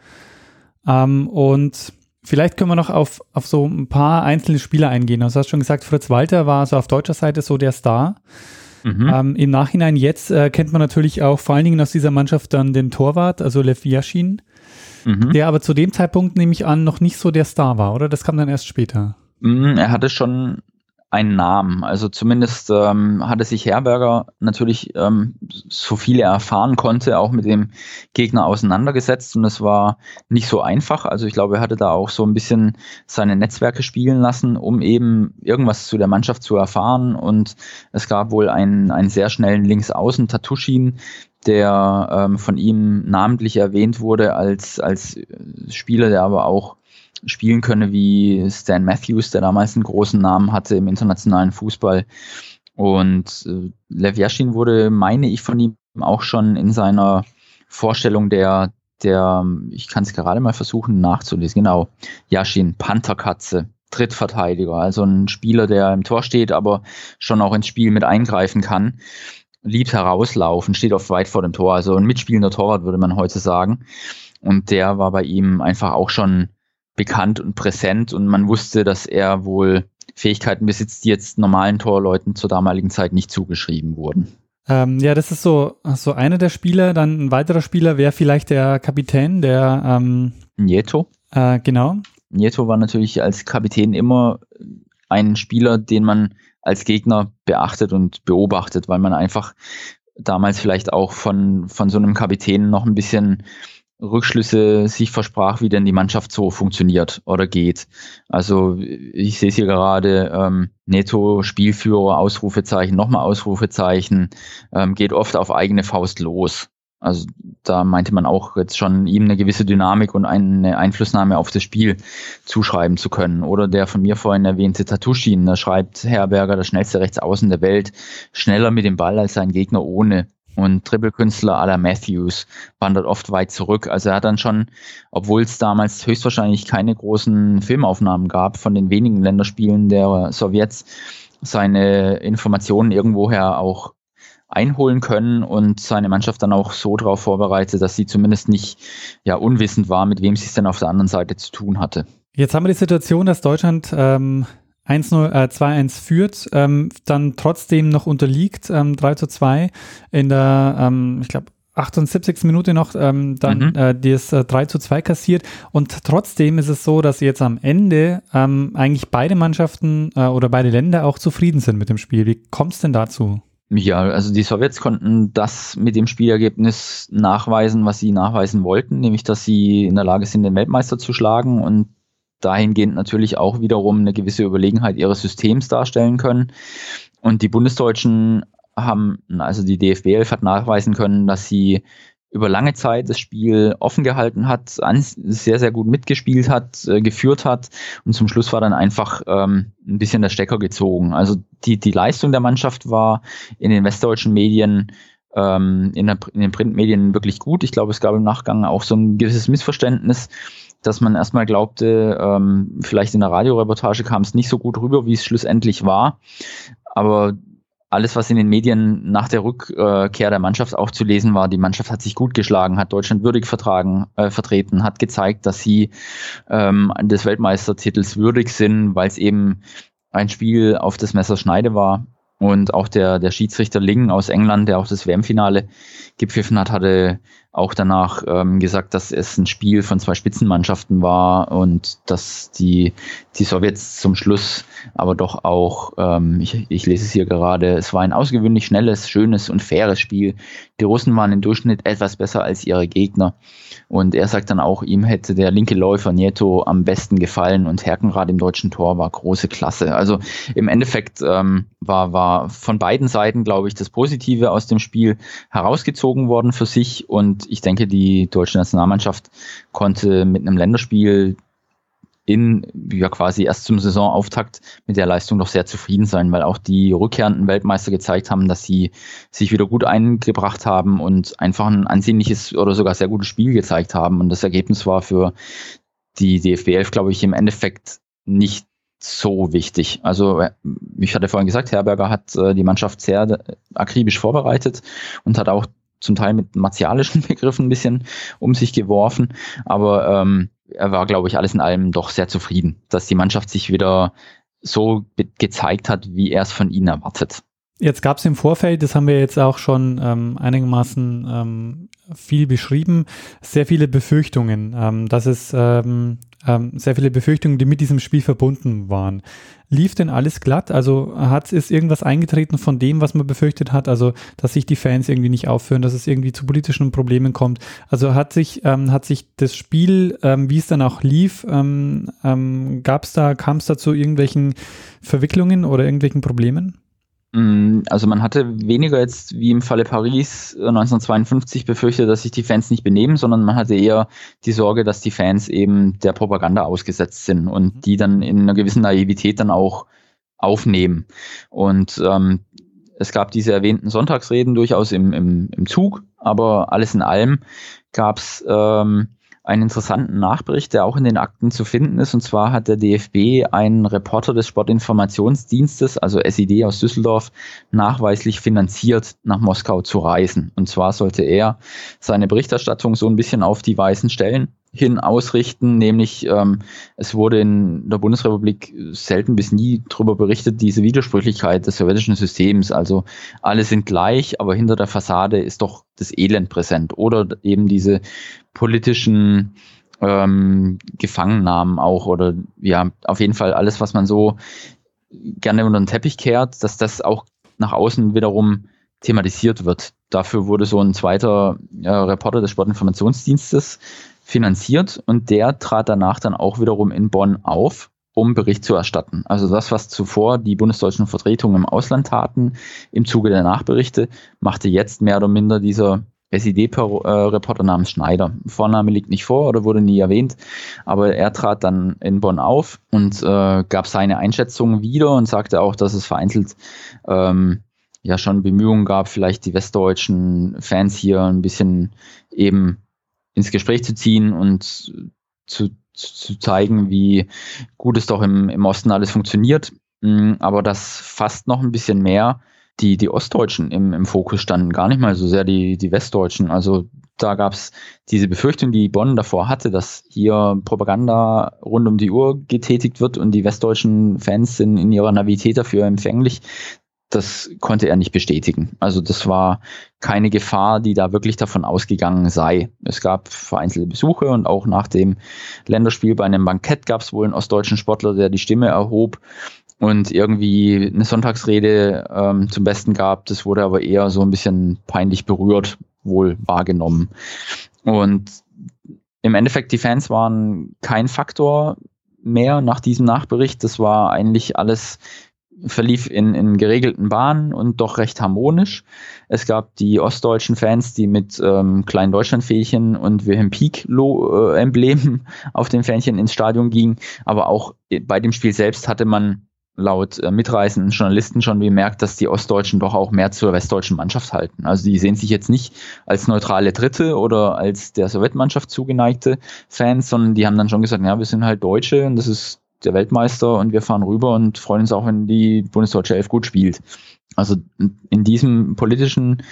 C: Ähm, und vielleicht können wir noch auf, auf so ein paar einzelne Spieler eingehen. Also du hast schon gesagt, Fritz Walter war so auf deutscher Seite so der Star. Mhm. Ähm, Im Nachhinein jetzt äh, kennt man natürlich auch vor allen Dingen aus dieser Mannschaft dann den Torwart, also Lev Yashin, mhm. der aber zu dem Zeitpunkt, nehme ich an, noch nicht so der Star war, oder? Das kam dann erst später.
D: Mhm, er hatte schon einen Namen. Also zumindest ähm, hatte sich Herberger natürlich, ähm, so viel er erfahren konnte, auch mit dem Gegner auseinandergesetzt und es war nicht so einfach. Also ich glaube, er hatte da auch so ein bisschen seine Netzwerke spielen lassen, um eben irgendwas zu der Mannschaft zu erfahren und es gab wohl einen, einen sehr schnellen Linksaußen, Tatushin, der ähm, von ihm namentlich erwähnt wurde als, als Spieler, der aber auch spielen könne wie Stan Matthews, der damals einen großen Namen hatte im internationalen Fußball. Und äh, Lev Yashin wurde, meine ich, von ihm auch schon in seiner Vorstellung der, der ich kann es gerade mal versuchen nachzulesen, genau, Yashin, Pantherkatze, Drittverteidiger, also ein Spieler, der im Tor steht, aber schon auch ins Spiel mit eingreifen kann. Liebt herauslaufen, steht oft weit vor dem Tor, also ein mitspielender Torwart, würde man heute sagen. Und der war bei ihm einfach auch schon bekannt und präsent und man wusste, dass er wohl Fähigkeiten besitzt, die jetzt normalen Torleuten zur damaligen Zeit nicht zugeschrieben wurden.
C: Ähm, ja, das ist so, so einer der Spieler. Dann ein weiterer Spieler wäre vielleicht der Kapitän, der ähm,
D: Nieto.
C: Äh, genau.
D: Nieto war natürlich als Kapitän immer ein Spieler, den man als Gegner beachtet und beobachtet, weil man einfach damals vielleicht auch von, von so einem Kapitän noch ein bisschen Rückschlüsse sich versprach, wie denn die Mannschaft so funktioniert oder geht. Also ich sehe es hier gerade, ähm, Netto, Spielführer, Ausrufezeichen, nochmal Ausrufezeichen, ähm, geht oft auf eigene Faust los. Also da meinte man auch jetzt schon ihm eine gewisse Dynamik und eine Einflussnahme auf das Spiel zuschreiben zu können. Oder der von mir vorhin erwähnte Tatushin, da schreibt Herberger, der schnellste Rechtsaußen der Welt, schneller mit dem Ball als sein Gegner ohne und Triple-Künstler à la Matthews wandert oft weit zurück. Also er hat dann schon, obwohl es damals höchstwahrscheinlich keine großen Filmaufnahmen gab von den wenigen Länderspielen der Sowjets, seine Informationen irgendwoher auch einholen können und seine Mannschaft dann auch so darauf vorbereitet, dass sie zumindest nicht ja unwissend war, mit wem sie es denn auf der anderen Seite zu tun hatte.
C: Jetzt haben wir die Situation, dass Deutschland ähm, 1-0, äh, 2-1 führt, ähm, dann trotzdem noch unterliegt, ähm, 3 zu 2 in der, ähm, ich glaube, 78. Minute noch ähm, dann mhm. äh, das äh, 3 zu 2 kassiert. Und trotzdem ist es so, dass jetzt am Ende ähm, eigentlich beide Mannschaften äh, oder beide Länder auch zufrieden sind mit dem Spiel. Wie kommt es denn dazu?
D: Ja, also die Sowjets konnten das mit dem Spielergebnis nachweisen, was sie nachweisen wollten, nämlich dass sie in der Lage sind, den Weltmeister zu schlagen und dahingehend natürlich auch wiederum eine gewisse Überlegenheit ihres Systems darstellen können. Und die Bundesdeutschen haben, also die DFB 11 hat nachweisen können, dass sie über lange Zeit das Spiel offen gehalten hat, sehr, sehr gut mitgespielt hat, äh, geführt hat und zum Schluss war dann einfach ähm, ein bisschen der Stecker gezogen. Also die, die Leistung der Mannschaft war in den westdeutschen Medien ähm, in, der, in den Printmedien wirklich gut. Ich glaube, es gab im Nachgang auch so ein gewisses Missverständnis, dass man erstmal glaubte, ähm, vielleicht in der Radioreportage kam es nicht so gut rüber, wie es schlussendlich war. Aber alles, was in den Medien nach der Rückkehr der Mannschaft auch zu lesen war, die Mannschaft hat sich gut geschlagen, hat Deutschland würdig vertragen, äh, vertreten, hat gezeigt, dass sie ähm, des Weltmeistertitels würdig sind, weil es eben ein Spiel auf das Messerschneide war. Und auch der, der Schiedsrichter Ling aus England, der auch das WM-Finale gepfiffen hat, hatte auch danach ähm, gesagt, dass es ein Spiel von zwei Spitzenmannschaften war und dass die, die Sowjets zum Schluss aber doch auch, ähm, ich, ich lese es hier gerade, es war ein außergewöhnlich schnelles, schönes und faires Spiel. Die Russen waren im Durchschnitt etwas besser als ihre Gegner. Und er sagt dann auch, ihm hätte der linke Läufer Nieto am besten gefallen und Herkenrad im deutschen Tor war große Klasse. Also im Endeffekt ähm, war, war von beiden Seiten, glaube ich, das Positive aus dem Spiel herausgezogen worden für sich und ich denke, die deutsche Nationalmannschaft konnte mit einem Länderspiel in, ja quasi erst zum Saisonauftakt mit der Leistung doch sehr zufrieden sein, weil auch die rückkehrenden Weltmeister gezeigt haben, dass sie sich wieder gut eingebracht haben und einfach ein ansehnliches oder sogar sehr gutes Spiel gezeigt haben. Und das Ergebnis war für die DFB 11, glaube ich, im Endeffekt nicht so wichtig. Also äh, ich hatte vorhin gesagt, Herberger hat äh, die Mannschaft sehr akribisch vorbereitet und hat auch zum Teil mit martialischen Begriffen ein bisschen um sich geworfen, aber ähm, er war, glaube ich, alles in allem doch sehr zufrieden, dass die Mannschaft sich wieder so gezeigt hat, wie er es von ihnen erwartet.
C: Jetzt gab es im Vorfeld, das haben wir jetzt auch schon ähm, einigermaßen ähm, viel beschrieben, sehr viele Befürchtungen, ähm, dass es ähm, ähm, sehr viele Befürchtungen, die mit diesem Spiel verbunden waren. Lief denn alles glatt? Also hat ist irgendwas eingetreten von dem, was man befürchtet hat? Also dass sich die Fans irgendwie nicht aufführen, dass es irgendwie zu politischen Problemen kommt. Also hat sich ähm, hat sich das Spiel, ähm, wie es dann auch lief, ähm, ähm, gab es da, kam es da zu irgendwelchen Verwicklungen oder irgendwelchen Problemen?
D: Mm, also man hatte weniger jetzt wie im Falle Paris 1952 äh, befürchtet, dass sich die Fans nicht benehmen, sondern man hatte eher die Sorge, dass die Fans eben der Propaganda ausgesetzt sind und mhm. die dann in einer gewissen Naivität dann auch aufnehmen. Und ähm, es gab diese erwähnten Sonntagsreden durchaus im, im, im Zug, aber alles in allem gab es ähm, einen interessanten Nachbericht, der auch in den Akten zu finden ist. Und zwar hat der DFB einen Reporter des Sportinformationsdienstes, also SID aus Düsseldorf, nachweislich finanziert, nach Moskau zu reisen. Und zwar sollte er seine Berichterstattung so ein bisschen auf die Weißen stellen hin ausrichten, nämlich ähm, es wurde in der Bundesrepublik selten bis nie darüber berichtet, diese Widersprüchlichkeit des sowjetischen Systems. Also alle sind gleich, aber hinter der Fassade ist doch das Elend präsent oder eben diese politischen ähm, Gefangennahmen auch oder ja, auf jeden Fall alles, was man so gerne unter den Teppich kehrt, dass das auch nach außen wiederum thematisiert wird. Dafür wurde so ein zweiter äh, Reporter des Sportinformationsdienstes finanziert und der trat danach dann auch wiederum in Bonn auf, um Bericht zu erstatten. Also das, was zuvor die bundesdeutschen Vertretungen im Ausland taten, im Zuge der Nachberichte, machte jetzt mehr oder minder dieser SID-Reporter namens Schneider. Vorname liegt nicht vor oder wurde nie erwähnt, aber er trat dann in Bonn auf und äh, gab seine Einschätzung wieder und sagte auch, dass es vereinzelt ähm, ja schon Bemühungen gab, vielleicht die westdeutschen Fans hier ein bisschen eben ins Gespräch zu ziehen und zu, zu zeigen, wie gut es doch im, im Osten alles funktioniert. Mm, aber dass fast noch ein bisschen mehr die, die Ostdeutschen im, im Fokus standen, gar nicht mal so sehr die, die Westdeutschen. Also da gab es diese Befürchtung, die Bonn davor hatte, dass hier Propaganda rund um die Uhr getätigt wird und die westdeutschen Fans sind in ihrer Navität dafür empfänglich das konnte er nicht bestätigen. Also das war keine Gefahr, die da wirklich davon ausgegangen sei. Es gab vereinzelte Besuche und auch nach dem Länderspiel bei einem Bankett gab es wohl einen ostdeutschen Sportler, der die Stimme erhob und irgendwie eine Sonntagsrede ähm, zum Besten gab. Das wurde aber eher so ein bisschen peinlich berührt, wohl wahrgenommen. Und im Endeffekt, die Fans waren kein Faktor mehr nach diesem Nachbericht. Das war eigentlich alles verlief in, in geregelten Bahnen und doch recht harmonisch. Es gab die ostdeutschen Fans, die mit ähm, kleinen Deutschlandfähnchen und Wilhelm Pieck-Emblemen äh, auf den Fähnchen ins Stadion gingen. Aber auch bei dem Spiel selbst hatte man laut äh, mitreißenden Journalisten schon bemerkt, dass die Ostdeutschen doch auch mehr zur westdeutschen Mannschaft halten. Also die sehen sich jetzt nicht als neutrale Dritte oder als der Sowjetmannschaft zugeneigte Fans, sondern die haben dann schon gesagt, ja, wir sind halt Deutsche und das ist der Weltmeister und wir fahren rüber und freuen uns auch, wenn die Bundesdeutsche Elf gut spielt. Also in diesem politischen,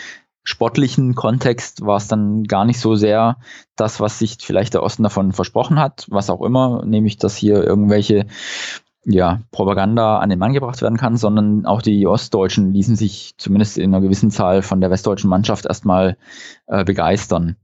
D: sportlichen Kontext war es dann gar nicht so sehr das, was sich vielleicht der Osten davon versprochen hat, was auch immer, nämlich, dass hier irgendwelche ja, Propaganda an den Mann gebracht werden kann, sondern auch die Ostdeutschen ließen sich zumindest in einer gewissen Zahl von der westdeutschen Mannschaft erstmal äh, begeistern.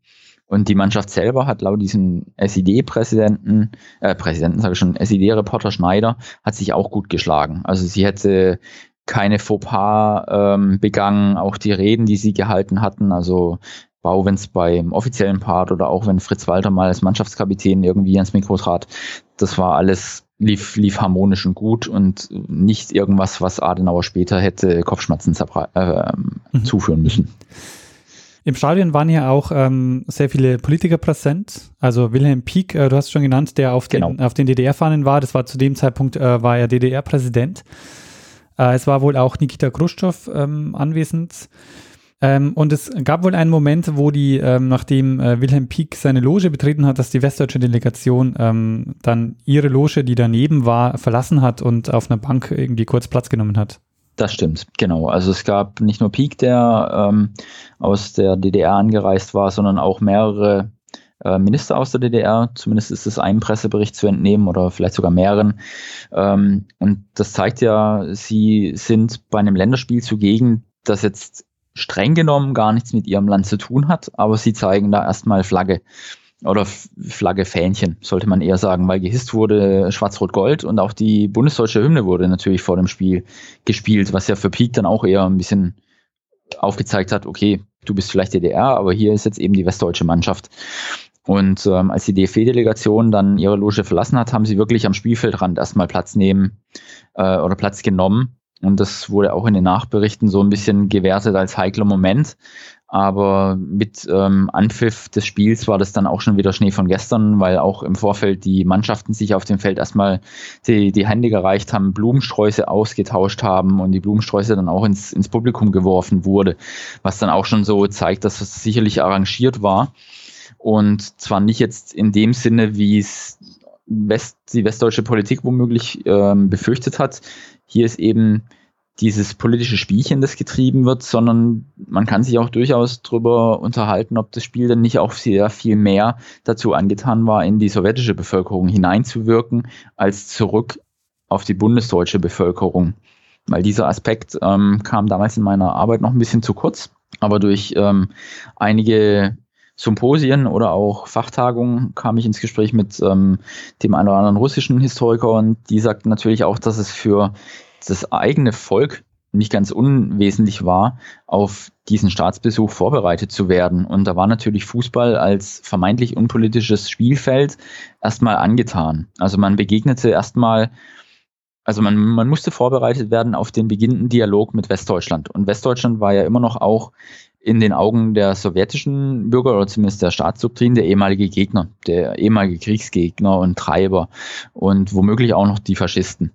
D: Und die Mannschaft selber hat laut diesem SID-Präsidenten, äh, Präsidenten sage ich schon, SID-Reporter Schneider, hat sich auch gut geschlagen. Also sie hätte keine Fauxpas ähm, begangen, auch die Reden, die sie gehalten hatten, also auch wenn es beim offiziellen Part oder auch wenn Fritz Walter mal als Mannschaftskapitän irgendwie ans Mikro trat, das war alles, lief, lief harmonisch und gut und nicht irgendwas, was Adenauer später hätte Kopfschmerzen äh, mhm. zuführen müssen.
C: Im Stadion waren ja auch ähm, sehr viele Politiker präsent. Also Wilhelm Pieck, äh, du hast schon genannt, der auf genau. den, auf den DDR-Fahnen war. Das war zu dem Zeitpunkt, äh, war er DDR-Präsident. Äh, es war wohl auch Nikita Khrushchev ähm, anwesend. Ähm, und es gab wohl einen Moment, wo die, ähm, nachdem äh, Wilhelm Pieck seine Loge betreten hat, dass die westdeutsche Delegation ähm, dann ihre Loge, die daneben war, verlassen hat und auf einer Bank irgendwie kurz Platz genommen hat.
D: Das stimmt, genau. Also es gab nicht nur Peak, der ähm, aus der DDR angereist war, sondern auch mehrere äh, Minister aus der DDR. Zumindest ist es einem Pressebericht zu entnehmen oder vielleicht sogar mehreren. Ähm, und das zeigt ja, sie sind bei einem Länderspiel zugegen, das jetzt streng genommen gar nichts mit ihrem Land zu tun hat, aber sie zeigen da erstmal Flagge. Oder Flagge Fähnchen, sollte man eher sagen, weil gehisst wurde Schwarz-Rot-Gold und auch die bundesdeutsche Hymne wurde natürlich vor dem Spiel gespielt, was ja für Peak dann auch eher ein bisschen aufgezeigt hat, okay, du bist vielleicht DDR, aber hier ist jetzt eben die westdeutsche Mannschaft. Und ähm, als die DFB-Delegation dann ihre Loge verlassen hat, haben sie wirklich am Spielfeldrand erstmal Platz nehmen äh, oder Platz genommen. Und das wurde auch in den Nachberichten so ein bisschen gewertet als heikler Moment. Aber mit ähm, Anpfiff des Spiels war das dann auch schon wieder Schnee von gestern, weil auch im Vorfeld die Mannschaften sich auf dem Feld erstmal die, die Hände gereicht haben, Blumensträuße ausgetauscht haben und die Blumensträuße dann auch ins, ins Publikum geworfen wurde, was dann auch schon so zeigt, dass es sicherlich arrangiert war. Und zwar nicht jetzt in dem Sinne, wie es West, die westdeutsche Politik womöglich ähm, befürchtet hat. Hier ist eben dieses politische Spielchen, das getrieben wird, sondern man kann sich auch durchaus darüber unterhalten, ob das Spiel dann nicht auch sehr viel mehr dazu angetan war, in die sowjetische Bevölkerung hineinzuwirken, als zurück auf die bundesdeutsche Bevölkerung. Weil dieser Aspekt ähm, kam damals in meiner Arbeit noch ein bisschen zu kurz, aber durch ähm, einige Symposien oder auch Fachtagungen kam ich ins Gespräch mit ähm, dem einen oder anderen russischen Historiker und die sagten natürlich auch, dass es für das eigene Volk nicht ganz unwesentlich war, auf diesen Staatsbesuch vorbereitet zu werden. Und da war natürlich Fußball als vermeintlich unpolitisches Spielfeld erstmal angetan. Also man begegnete erstmal, also man, man musste vorbereitet werden auf den beginnenden Dialog mit Westdeutschland. Und Westdeutschland war ja immer noch auch in den Augen der sowjetischen Bürger oder zumindest der Staatsdoktrin der ehemalige Gegner, der ehemalige Kriegsgegner und Treiber und womöglich auch noch die Faschisten.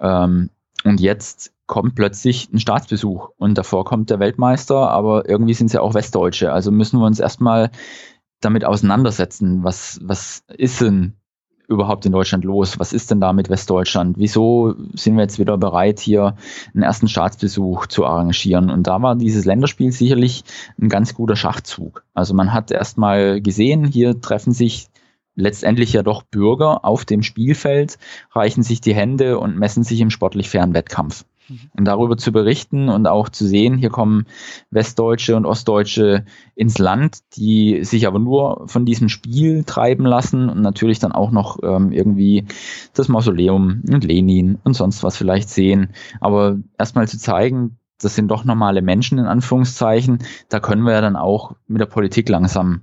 D: Ähm, und jetzt kommt plötzlich ein Staatsbesuch und davor kommt der Weltmeister, aber irgendwie sind es ja auch Westdeutsche. Also müssen wir uns erstmal damit auseinandersetzen, was, was ist denn überhaupt in Deutschland los? Was ist denn da mit Westdeutschland? Wieso sind wir jetzt wieder bereit, hier einen ersten Staatsbesuch zu arrangieren? Und da war dieses Länderspiel sicherlich ein ganz guter Schachzug. Also man hat erstmal gesehen, hier treffen sich letztendlich ja doch Bürger auf dem Spielfeld, reichen sich die Hände und messen sich im sportlich fairen Wettkampf. Mhm. Und darüber zu berichten und auch zu sehen, hier kommen Westdeutsche und Ostdeutsche ins Land, die sich aber nur von diesem Spiel treiben lassen und natürlich dann auch noch ähm, irgendwie das Mausoleum und Lenin und sonst was vielleicht sehen. Aber erstmal zu zeigen, das sind doch normale Menschen in Anführungszeichen, da können wir ja dann auch mit der Politik langsam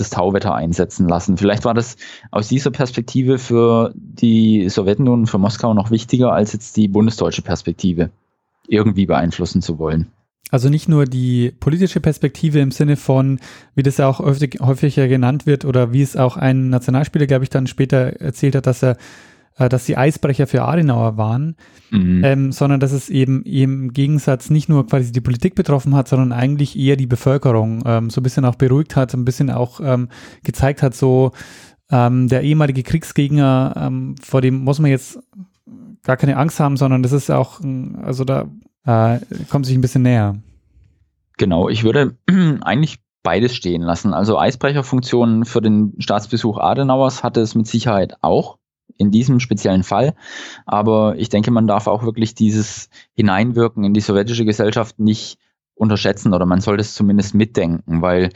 D: das Tauwetter einsetzen lassen. Vielleicht war das aus dieser Perspektive für die Sowjetunion für Moskau noch wichtiger als jetzt die bundesdeutsche Perspektive irgendwie beeinflussen zu wollen.
C: Also nicht nur die politische Perspektive im Sinne von, wie das auch häufig, häufiger genannt wird oder wie es auch ein Nationalspieler, glaube ich, dann später erzählt hat, dass er äh, dass die Eisbrecher für Adenauer waren, mhm. ähm, sondern dass es eben, im Gegensatz nicht nur quasi die Politik betroffen hat, sondern eigentlich eher die Bevölkerung ähm, so ein bisschen auch beruhigt hat, ein bisschen auch ähm, gezeigt hat, so ähm, der ehemalige Kriegsgegner, ähm, vor dem muss man jetzt gar keine Angst haben, sondern das ist auch, also da äh, kommt sich ein bisschen näher.
D: Genau, ich würde eigentlich beides stehen lassen. Also Eisbrecherfunktionen für den Staatsbesuch Adenauers hatte es mit Sicherheit auch in diesem speziellen Fall. Aber ich denke, man darf auch wirklich dieses Hineinwirken in die sowjetische Gesellschaft nicht unterschätzen oder man sollte es zumindest mitdenken, weil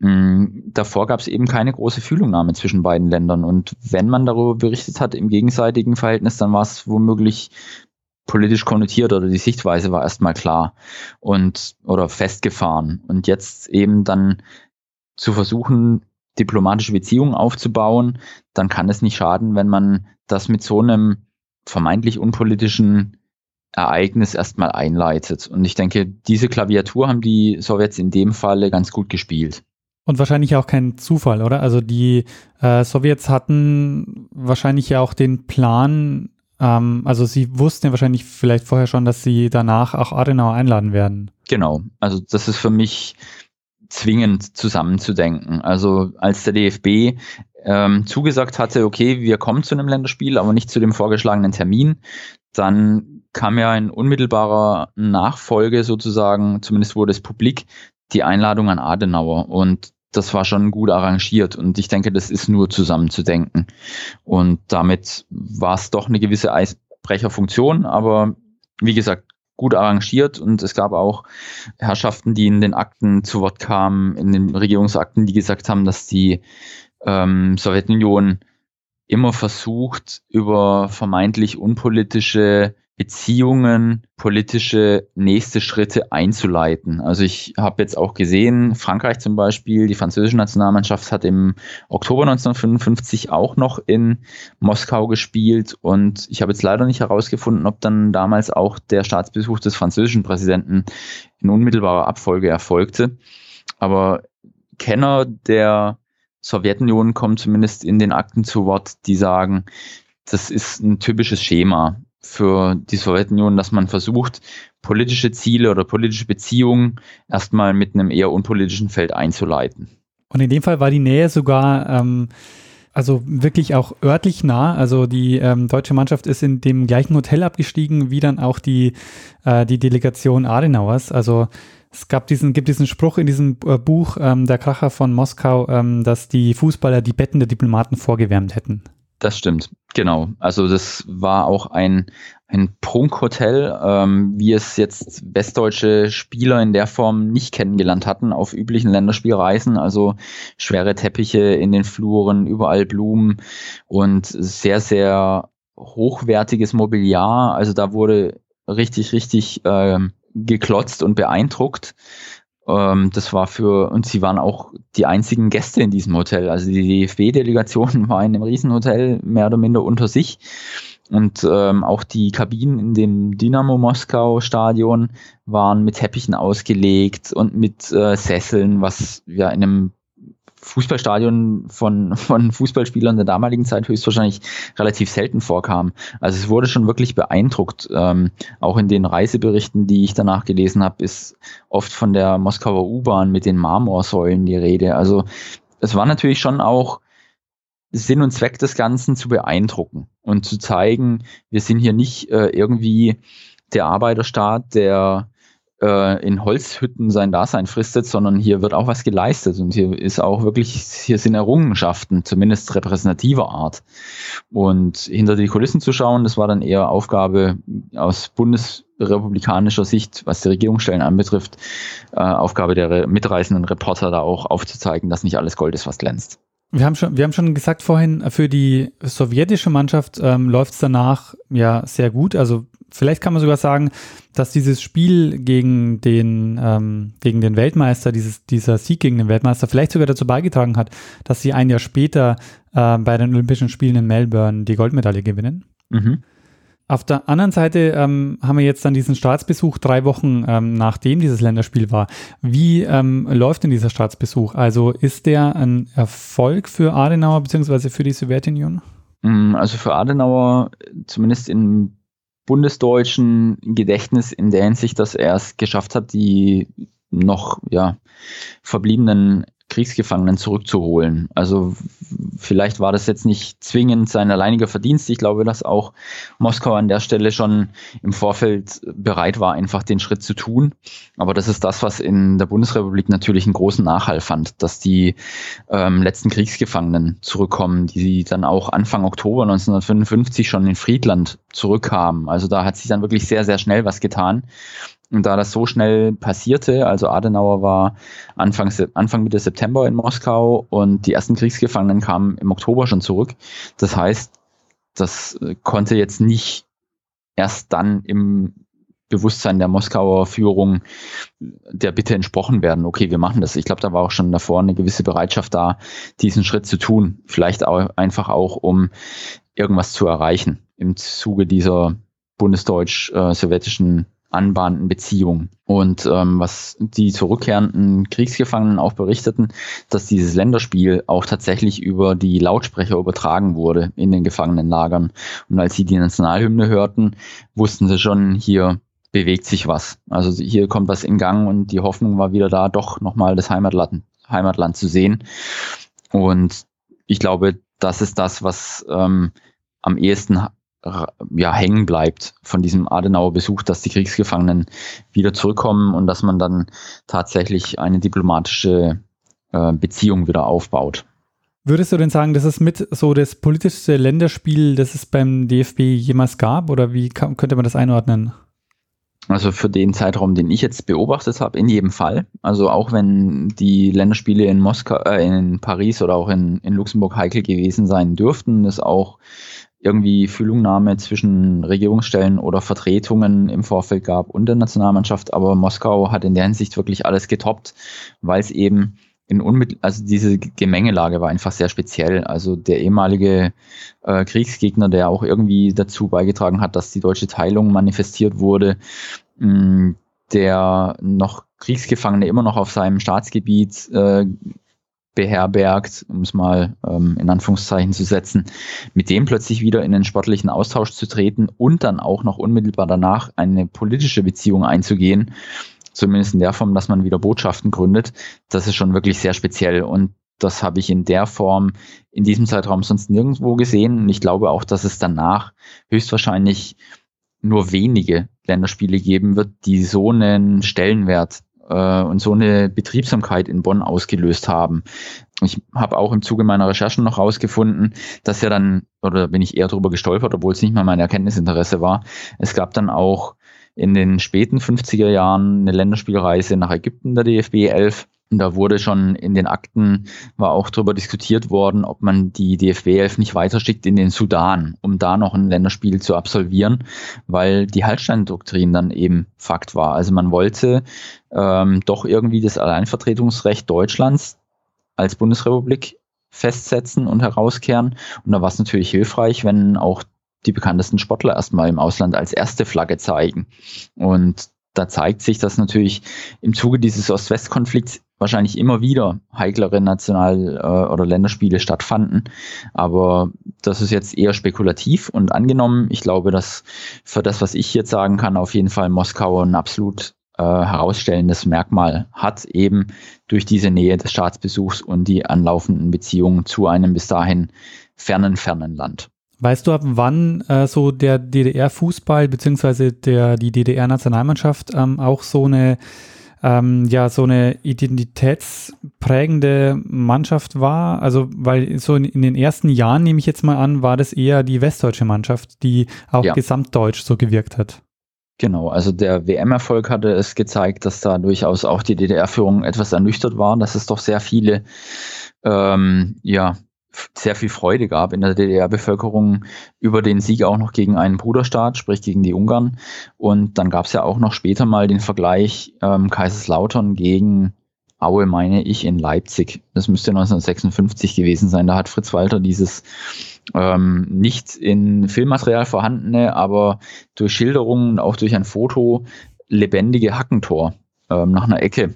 D: mh, hm, davor gab es eben keine große Fühlungnahme zwischen beiden Ländern. Und wenn man darüber berichtet hat im gegenseitigen Verhältnis, dann war es womöglich politisch konnotiert oder die Sichtweise war erstmal klar und oder festgefahren. Und jetzt eben dann zu versuchen, diplomatische Beziehungen aufzubauen, dann kann es nicht schaden, wenn man das mit so einem vermeintlich unpolitischen Ereignis erstmal einleitet. Und ich denke, diese Klaviatur haben die Sowjets in dem Falle ganz gut gespielt.
C: Und wahrscheinlich auch kein Zufall, oder? Also die äh, Sowjets hatten wahrscheinlich ja auch den Plan, ähm, also sie wussten ja wahrscheinlich vielleicht vorher schon, dass sie danach auch Adenauer einladen werden.
D: Genau, also das ist für mich zwingend zusammenzudenken. Also als der DFB ähm, zugesagt hatte, okay, wir kommen zu einem Länderspiel, aber nicht zu dem vorgeschlagenen Termin, dann kam ja in unmittelbarer Nachfolge sozusagen, zumindest wurde es publik, die Einladung an Adenauer und das war schon gut arrangiert und ich denke, das ist nur zusammenzudenken. Und damit war es doch eine gewisse Eisbrecherfunktion, aber wie gesagt, gut arrangiert und es gab auch Herrschaften, die in den Akten zu Wort kamen, in den Regierungsakten, die gesagt haben, dass die ähm, Sowjetunion immer versucht, über vermeintlich unpolitische Beziehungen, politische nächste Schritte einzuleiten. Also ich habe jetzt auch gesehen, Frankreich zum Beispiel, die französische Nationalmannschaft hat im Oktober 1955 auch noch in Moskau gespielt und ich habe jetzt leider nicht herausgefunden, ob dann damals auch der Staatsbesuch des französischen Präsidenten in unmittelbarer Abfolge erfolgte. Aber Kenner der Sowjetunion kommen zumindest in den Akten zu Wort, die sagen, das ist ein typisches Schema für die Sowjetunion, dass man versucht, politische Ziele oder politische Beziehungen erstmal mit einem eher unpolitischen Feld einzuleiten.
C: Und in dem Fall war die Nähe sogar ähm, also wirklich auch örtlich nah. Also die ähm, deutsche Mannschaft ist in dem gleichen Hotel abgestiegen, wie dann auch die, äh, die Delegation Adenauers. Also es gab diesen, gibt diesen Spruch in diesem äh, Buch ähm, Der Kracher von Moskau, ähm, dass die Fußballer die Betten der Diplomaten vorgewärmt hätten.
D: Das stimmt, genau. Also das war auch ein, ein Prunkhotel, ähm, wie es jetzt westdeutsche Spieler in der Form nicht kennengelernt hatten auf üblichen Länderspielreisen. Also schwere Teppiche in den Fluren, überall Blumen und sehr, sehr hochwertiges Mobiliar. Also da wurde richtig, richtig äh, geklotzt und beeindruckt. Ähm, das war für, und sie waren auch die einzigen Gäste in diesem Hotel. Also die DFB-Delegation war in einem Riesenhotel mehr oder minder unter sich. Und ähm, auch die Kabinen in dem Dynamo Moskau Stadion waren mit Teppichen ausgelegt und mit äh, Sesseln, was ja in einem Fußballstadion von, von Fußballspielern der damaligen Zeit höchstwahrscheinlich relativ selten vorkam. Also es wurde schon wirklich beeindruckt. Ähm, auch in den Reiseberichten, die ich danach gelesen habe, ist oft von der Moskauer U-Bahn mit den Marmorsäulen die Rede. Also es war natürlich schon auch Sinn und Zweck des Ganzen zu beeindrucken und zu zeigen, wir sind hier nicht äh, irgendwie der Arbeiterstaat, der äh, in Holzhütten sein Dasein fristet, sondern hier wird auch was geleistet und hier ist auch wirklich, hier sind Errungenschaften, zumindest repräsentativer Art. Und hinter die Kulissen zu schauen, das war dann eher Aufgabe aus bundesrepublikanischer Sicht, was die Regierungsstellen anbetrifft, äh, Aufgabe der mitreisenden Reporter da auch aufzuzeigen, dass nicht alles Gold ist, was glänzt.
C: Wir haben schon, wir haben schon gesagt vorhin, für die sowjetische Mannschaft ähm, läuft es danach ja sehr gut. Also vielleicht kann man sogar sagen, dass dieses Spiel gegen den, ähm, gegen den Weltmeister, dieses, dieser Sieg gegen den Weltmeister, vielleicht sogar dazu beigetragen hat, dass sie ein Jahr später äh, bei den Olympischen Spielen in Melbourne die Goldmedaille gewinnen. Mhm. Auf der anderen Seite ähm, haben wir jetzt dann diesen Staatsbesuch drei Wochen ähm, nachdem dieses Länderspiel war. Wie ähm, läuft denn dieser Staatsbesuch? Also ist der ein Erfolg für Adenauer bzw. für die Sowjetunion?
D: Mm, also für Adenauer, zumindest im bundesdeutschen Gedächtnis in der Hinsicht, dass er es geschafft hat, die noch ja, verbliebenen Kriegsgefangenen zurückzuholen. Also vielleicht war das jetzt nicht zwingend sein alleiniger Verdienst. Ich glaube, dass auch Moskau an der Stelle schon im Vorfeld bereit war, einfach den Schritt zu tun. Aber das ist das, was in der Bundesrepublik natürlich einen großen Nachhall fand, dass die ähm, letzten Kriegsgefangenen zurückkommen, die dann auch Anfang Oktober 1955 schon in Friedland zurückkamen. Also da hat sich dann wirklich sehr, sehr schnell was getan. Und da das so schnell passierte, also Adenauer war Anfang, Anfang Mitte September in Moskau und die ersten Kriegsgefangenen kamen im Oktober schon zurück. Das heißt, das äh, konnte jetzt nicht erst dann im Bewusstsein der Moskauer Führung der Bitte entsprochen werden, okay, wir machen das. Ich glaube, da war auch schon davor eine gewisse Bereitschaft da, diesen Schritt zu tun. Vielleicht auch einfach auch, um irgendwas zu erreichen im Zuge dieser bundesdeutsch-sowjetischen äh, anbahnenden Beziehung. Und ähm, was die zurückkehrenden Kriegsgefangenen auch berichteten, dass dieses Länderspiel auch tatsächlich über die Lautsprecher übertragen wurde in den Gefangenenlagern. Und als sie die Nationalhymne hörten, wussten sie schon, hier bewegt sich was. Also hier kommt was in Gang und die Hoffnung war wieder da, doch nochmal das Heimatland, Heimatland zu sehen. Und ich glaube, das ist das, was ähm, am ehesten ja, hängen bleibt von diesem Adenauer Besuch, dass die Kriegsgefangenen wieder zurückkommen und dass man dann tatsächlich eine diplomatische äh, Beziehung wieder aufbaut.
C: Würdest du denn sagen, das ist mit so das politischste Länderspiel, das es beim DFB jemals gab? Oder wie kann, könnte man das einordnen?
D: Also für den Zeitraum, den ich jetzt beobachtet habe, in jedem Fall. Also auch wenn die Länderspiele in Moskau, äh, in Paris oder auch in, in Luxemburg heikel gewesen sein dürften, ist auch irgendwie Fühlungnahme zwischen Regierungsstellen oder Vertretungen im Vorfeld gab und der Nationalmannschaft. Aber Moskau hat in der Hinsicht wirklich alles getoppt, weil es eben in unmittel also diese Gemengelage war einfach sehr speziell. Also der ehemalige äh, Kriegsgegner, der auch irgendwie dazu beigetragen hat, dass die deutsche Teilung manifestiert wurde, mh, mm, der noch Kriegsgefangene immer noch auf seinem Staatsgebiet äh, beherbergt, um es mal ähm, in Anführungszeichen zu setzen, mit dem plötzlich wieder in den sportlichen Austausch zu treten und dann auch noch unmittelbar danach eine politische Beziehung einzugehen, zumindest in der Form, dass man wieder Botschaften gründet, das ist schon wirklich sehr speziell und das habe ich in der Form in diesem Zeitraum sonst nirgendwo gesehen. Und ich glaube auch, dass es danach höchstwahrscheinlich nur wenige Länderspiele geben wird, die so einen Stellenwert äh, und so eine Betriebsamkeit in Bonn ausgelöst haben. Ich habe auch im Zuge meiner Recherchen noch rausgefunden, dass ja dann, oder bin ich eher darüber gestolpert, obwohl es nicht mal mein Erkenntnisinteresse war, es gab dann auch in den späten 50er Jahren eine Länderspielreise nach Ägypten der DFB 11. Und da wurde schon in den Akten, war auch darüber diskutiert worden, ob man die DFB 11 nicht weiterschickt in den Sudan, um da noch ein Länderspiel zu absolvieren, weil die Hallstein-Doktrin dann eben Fakt war. Also man wollte ähm, doch irgendwie das Alleinvertretungsrecht Deutschlands als Bundesrepublik festsetzen und herauskehren. Und da war es natürlich hilfreich, wenn auch die bekanntesten Sportler erstmal im Ausland als erste Flagge zeigen. Und da zeigt sich, dass natürlich im Zuge dieses Ost-West-Konflikts wahrscheinlich immer wieder heiklere National- äh, oder Länderspiele stattfanden. Aber das ist jetzt eher spekulativ und angenommen. Ich glaube, dass für das, was ich jetzt sagen kann, auf jeden Fall Moskau ein absolut äh, herausstellendes Merkmal hat, eben durch diese Nähe des Staatsbesuchs und die anlaufenden Beziehungen zu einem bis dahin fernen, fernen Land.
C: Weißt du, ab wann äh, so der DDR-Fußball der, die DDR-Nationalmannschaft ähm, auch so eine, ähm, ja, so eine identitätsprägende Mannschaft war? Also, weil so in, in, den ersten Jahren, nehme ich jetzt mal an, war das eher die westdeutsche Mannschaft, die auch ja. gesamtdeutsch so gewirkt hat.
D: Genau, also der WM-Erfolg hatte es gezeigt, dass da durchaus auch die DDR-Führung etwas ernüchtert war, dass es doch sehr viele ähm, ja, sehr viel Freude gab in der DDR-Bevölkerung über den Sieg auch noch gegen einen Bruderstaat, sprich gegen die Ungarn. Und dann gab es ja auch noch später mal den Vergleich ähm, Kaiserslautern gegen Aue, meine ich, in Leipzig. Das müsste 1956 gewesen sein. Da hat Fritz Walter dieses ähm, nicht in Filmmaterial vorhandene, aber durch Schilderungen, auch durch ein Foto, lebendige Hackentor ähm, nach einer Ecke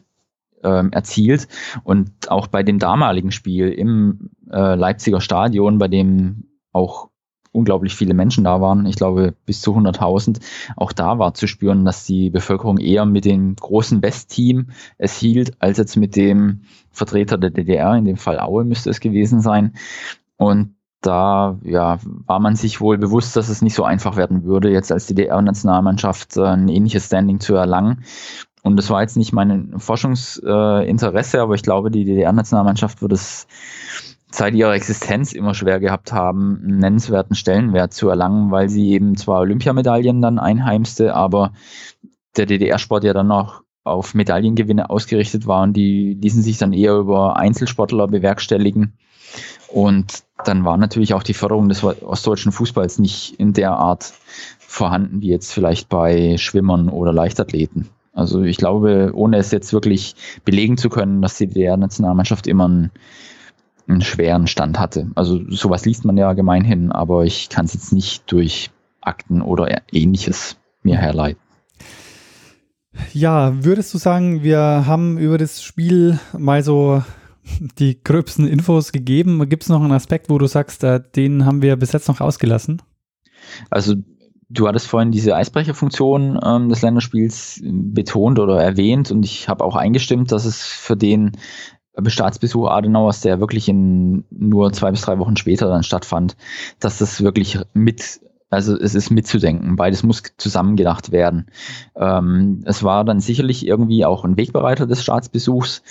D: ähm, erzielt. Und auch bei dem damaligen Spiel im äh, Leipziger Stadion, bei dem auch unglaublich viele Menschen da waren, ich glaube bis zu 100.000, auch da war zu spüren, dass die Bevölkerung eher mit dem großen Westteam es hielt, als jetzt mit dem Vertreter der DDR, in dem Fall Aue müsste es gewesen sein. Und da ja, war man sich wohl bewusst, dass es nicht so einfach werden würde, jetzt als DDR-Nationalmannschaft äh, ein ähnliches Standing zu erlangen. Und das war jetzt nicht mein Forschungsinteresse, aber ich glaube, die DDR-Nationalmannschaft wird es seit ihrer Existenz immer schwer gehabt haben, einen nennenswerten Stellenwert zu erlangen, weil sie eben zwar Olympiamedaillen dann einheimste, aber der DDR-Sport ja dann noch auf Medaillengewinne ausgerichtet war und die ließen sich dann eher über Einzelsportler bewerkstelligen. Und dann war natürlich auch die Förderung des ostdeutschen Fußballs nicht in der Art vorhanden wie jetzt vielleicht bei Schwimmern oder Leichtathleten. Also ich glaube, ohne es jetzt wirklich belegen zu können, dass die DDR-Nationalmannschaft immer einen, einen, schweren Stand hatte. Also sowas liest man ja gemeinhin, aber ich kann es jetzt nicht durch Akten oder ähnliches mir herleiten.
C: Ja, würdest du sagen, wir haben über das Spiel mal so die gröbsten Infos gegeben? Gibt es noch einen Aspekt, wo du sagst, äh, den haben wir bis jetzt noch ausgelassen?
D: Also Du hattest vorhin diese Eisbrecherfunktion ähm, des Länderspiels betont oder erwähnt und ich habe auch eingestimmt, dass es für den Staatsbesuch Adenauers, der wirklich in nur zwei bis drei Wochen später dann stattfand, dass das wirklich mit, also es ist mitzudenken, beides muss zusammengedacht werden. Ähm, es war dann sicherlich irgendwie auch ein Wegbereiter des Staatsbesuchs,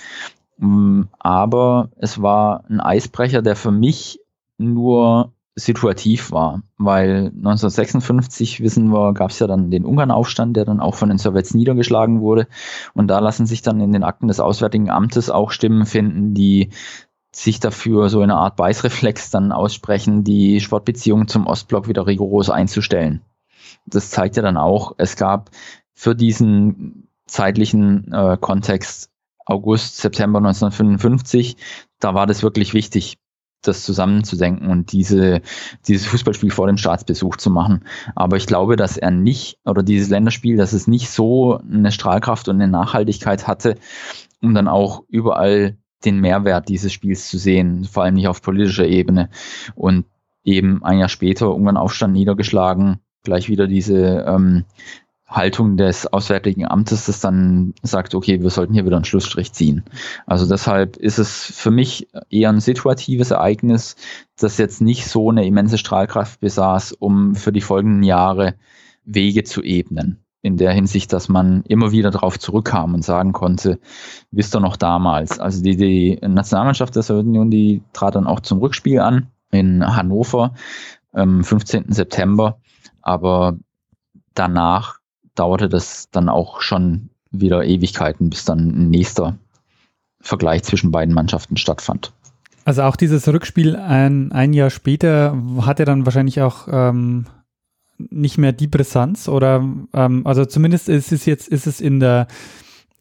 D: aber es war ein Eisbrecher, der für mich nur situativ war, weil 1956, wissen wir, gab es ja dann den Ungarnaufstand, der dann auch von den Sowjets niedergeschlagen wurde. Und da lassen sich dann in den Akten des Auswärtigen Amtes auch Stimmen finden, die sich dafür so eine Art Beißreflex dann aussprechen, die Sportbeziehungen zum Ostblock wieder rigoros einzustellen. Das zeigt ja dann auch, es gab für diesen zeitlichen äh, Kontext August, September 1955, da war das wirklich wichtig, das zusammenzudenken und diese, dieses Fußballspiel vor dem Staatsbesuch zu machen. Aber ich glaube, dass er nicht, oder dieses Länderspiel, dass es nicht so eine Strahlkraft und eine Nachhaltigkeit hatte, um dann auch überall den Mehrwert dieses Spiels zu sehen, vor allem nicht auf politischer Ebene. Und eben ein Jahr später Ungarn-Aufstand niedergeschlagen, gleich wieder diese ähm, Haltung des Auswärtigen Amtes, das dann sagt, okay, wir sollten hier wieder einen Schlussstrich ziehen. Also deshalb ist es für mich eher ein situatives Ereignis, das jetzt nicht so eine immense Strahlkraft besaß, um für die folgenden Jahre Wege zu ebnen. In der Hinsicht, dass man immer wieder darauf zurückkam und sagen konnte, wisst ihr noch damals. Also die, die Nationalmannschaft der Sowjetunion, die trat dann auch zum Rückspiel an in Hannover am 15. September. Aber danach dauerte das dann auch schon wieder Ewigkeiten, bis dann ein nächster Vergleich zwischen beiden Mannschaften stattfand.
C: Also auch dieses Rückspiel ein, ein Jahr später hat er dann wahrscheinlich auch ähm, nicht mehr die Brisanz oder ähm, also zumindest ist es jetzt ist es in der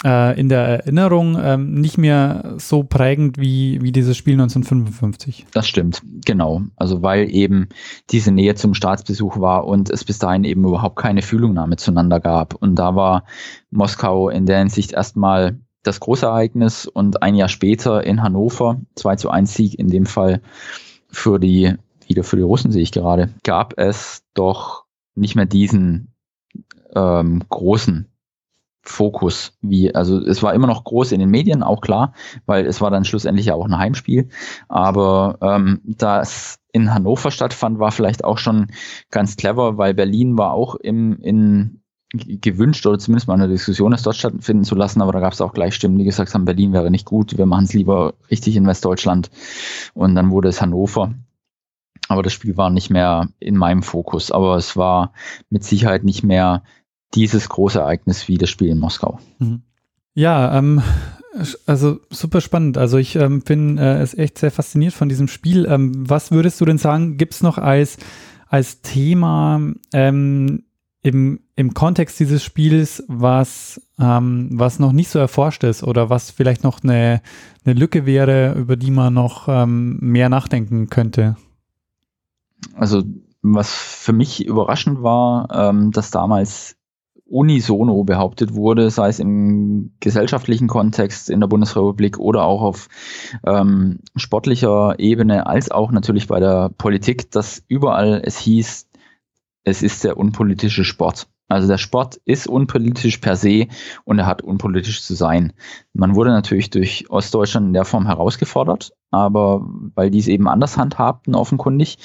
C: äh, in der Erinnerung ähm, nicht mehr so prägend wie, wie dieses Spiel 1955.
D: Das stimmt, genau. Also weil eben diese Nähe zum Staatsbesuch war und es bis dahin eben überhaupt keine Fühlungnahme zueinander gab. Und da war Moskau in der Hinsicht erstmal das Großereignis und ein Jahr später in Hannover, 2 zu 1 Sieg in dem Fall für die, wieder für die Russen sehe ich gerade, gab es doch nicht mehr diesen ähm, großen Fokus, wie, also es war immer noch groß in den Medien, auch klar, weil es war dann schlussendlich ja auch ein Heimspiel. Aber ähm, das in Hannover stattfand, war vielleicht auch schon ganz clever, weil Berlin war auch im, in gewünscht oder zumindest mal eine Diskussion es dort stattfinden zu lassen, aber da gab es auch gleich Stimmen, die gesagt haben, Berlin wäre nicht gut, wir machen es lieber richtig in Westdeutschland. Und dann wurde es Hannover. Aber das Spiel war nicht mehr in meinem Fokus, aber es war mit Sicherheit nicht mehr dieses große Ereignis wie das Spiel in Moskau. Mhm.
C: Ja, ähm, also super spannend. Also ich ähm, bin äh, es echt sehr fasziniert von diesem Spiel. Ähm, was würdest du denn sagen, gibt es noch als, als Thema ähm, im, im Kontext dieses Spiels, was, ähm, was noch nicht so erforscht ist oder was vielleicht noch eine, eine Lücke wäre, über die man noch ähm, mehr nachdenken könnte?
D: Also was für mich überraschend war, ähm, dass damals unisono behauptet wurde, sei es im gesellschaftlichen Kontext in der Bundesrepublik oder auch auf ähm, sportlicher Ebene, als auch natürlich bei der Politik, dass überall es hieß, es ist der unpolitische Sport. Also der Sport ist unpolitisch per se und er hat unpolitisch zu sein. Man wurde natürlich durch Ostdeutschland in der Form herausgefordert, aber weil die es eben anders handhabten, offenkundig.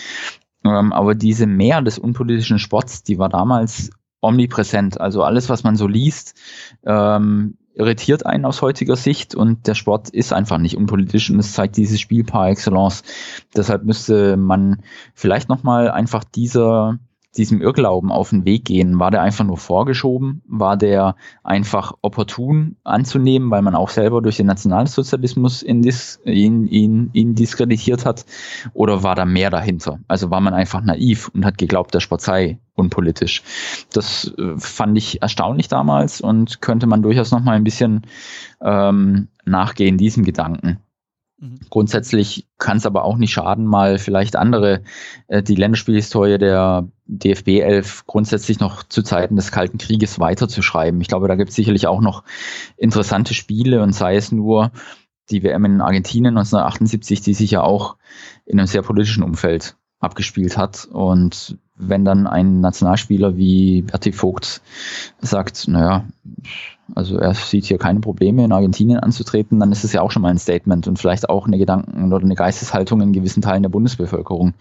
D: Ähm, aber diese Mehr des unpolitischen Sports, die war damals omnipräsent. Also alles, was man so liest, ähm, irritiert einen aus heutiger Sicht und der Sport ist einfach nicht unpolitisch und es zeigt dieses Spiel par excellence. Deshalb müsste man vielleicht nochmal einfach dieser diesem Irrglauben auf den Weg gehen? War der einfach nur vorgeschoben? War der einfach opportun anzunehmen, weil man auch selber durch den Nationalsozialismus ihn, ihn, ihn, ihn diskreditiert hat? Oder war da mehr dahinter? Also war man einfach naiv und hat geglaubt, der Sport sei unpolitisch. Das äh, fand ich erstaunlich damals und könnte man durchaus noch mal ein bisschen ähm, nachgehen diesem Gedanken. Mhm. Grundsätzlich kann es aber auch nicht schaden, mal vielleicht andere, äh, die Länderspielhistorie der DFB 11 grundsätzlich noch zu Zeiten des Kalten Krieges weiterzuschreiben. Ich glaube, da gibt es sicherlich auch noch interessante Spiele und sei es nur die WM in Argentinien 1978, die sich ja auch in einem sehr politischen Umfeld abgespielt hat. Und wenn dann ein Nationalspieler wie Berti Vogt sagt, naja, also er sieht hier keine Probleme in Argentinien anzutreten, dann ist es ja auch schon mal ein Statement und vielleicht auch eine Gedanken- oder eine Geisteshaltung in gewissen Teilen der Bundesbevölkerung.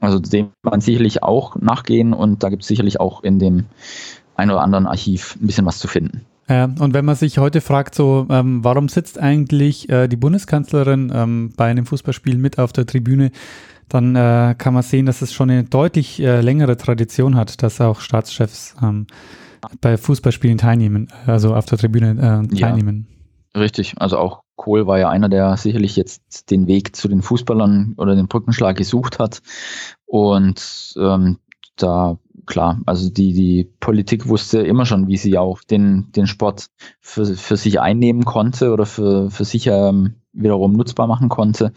D: Also dem man sicherlich auch nachgehen und da gibt es sicherlich auch in dem ein oder anderen Archiv ein bisschen was zu finden.
C: Ja, und wenn man sich heute fragt, so, ähm, warum sitzt eigentlich äh, die Bundeskanzlerin ähm, bei einem Fußballspiel mit auf der Tribüne, dann äh, kann man sehen, dass es schon eine deutlich äh, längere Tradition hat, dass auch Staatschefs ähm, bei Fußballspielen teilnehmen, also auf der Tribüne äh, teilnehmen.
D: Ja, richtig, also auch Kohl war ja einer, der sicherlich jetzt den Weg zu den Fußballern oder den Brückenschlag gesucht hat. Und ähm, da klar, also die, die Politik wusste immer schon, wie sie auch den, den Sport für, für sich einnehmen konnte oder für, für sich ähm, wiederum nutzbar machen konnte.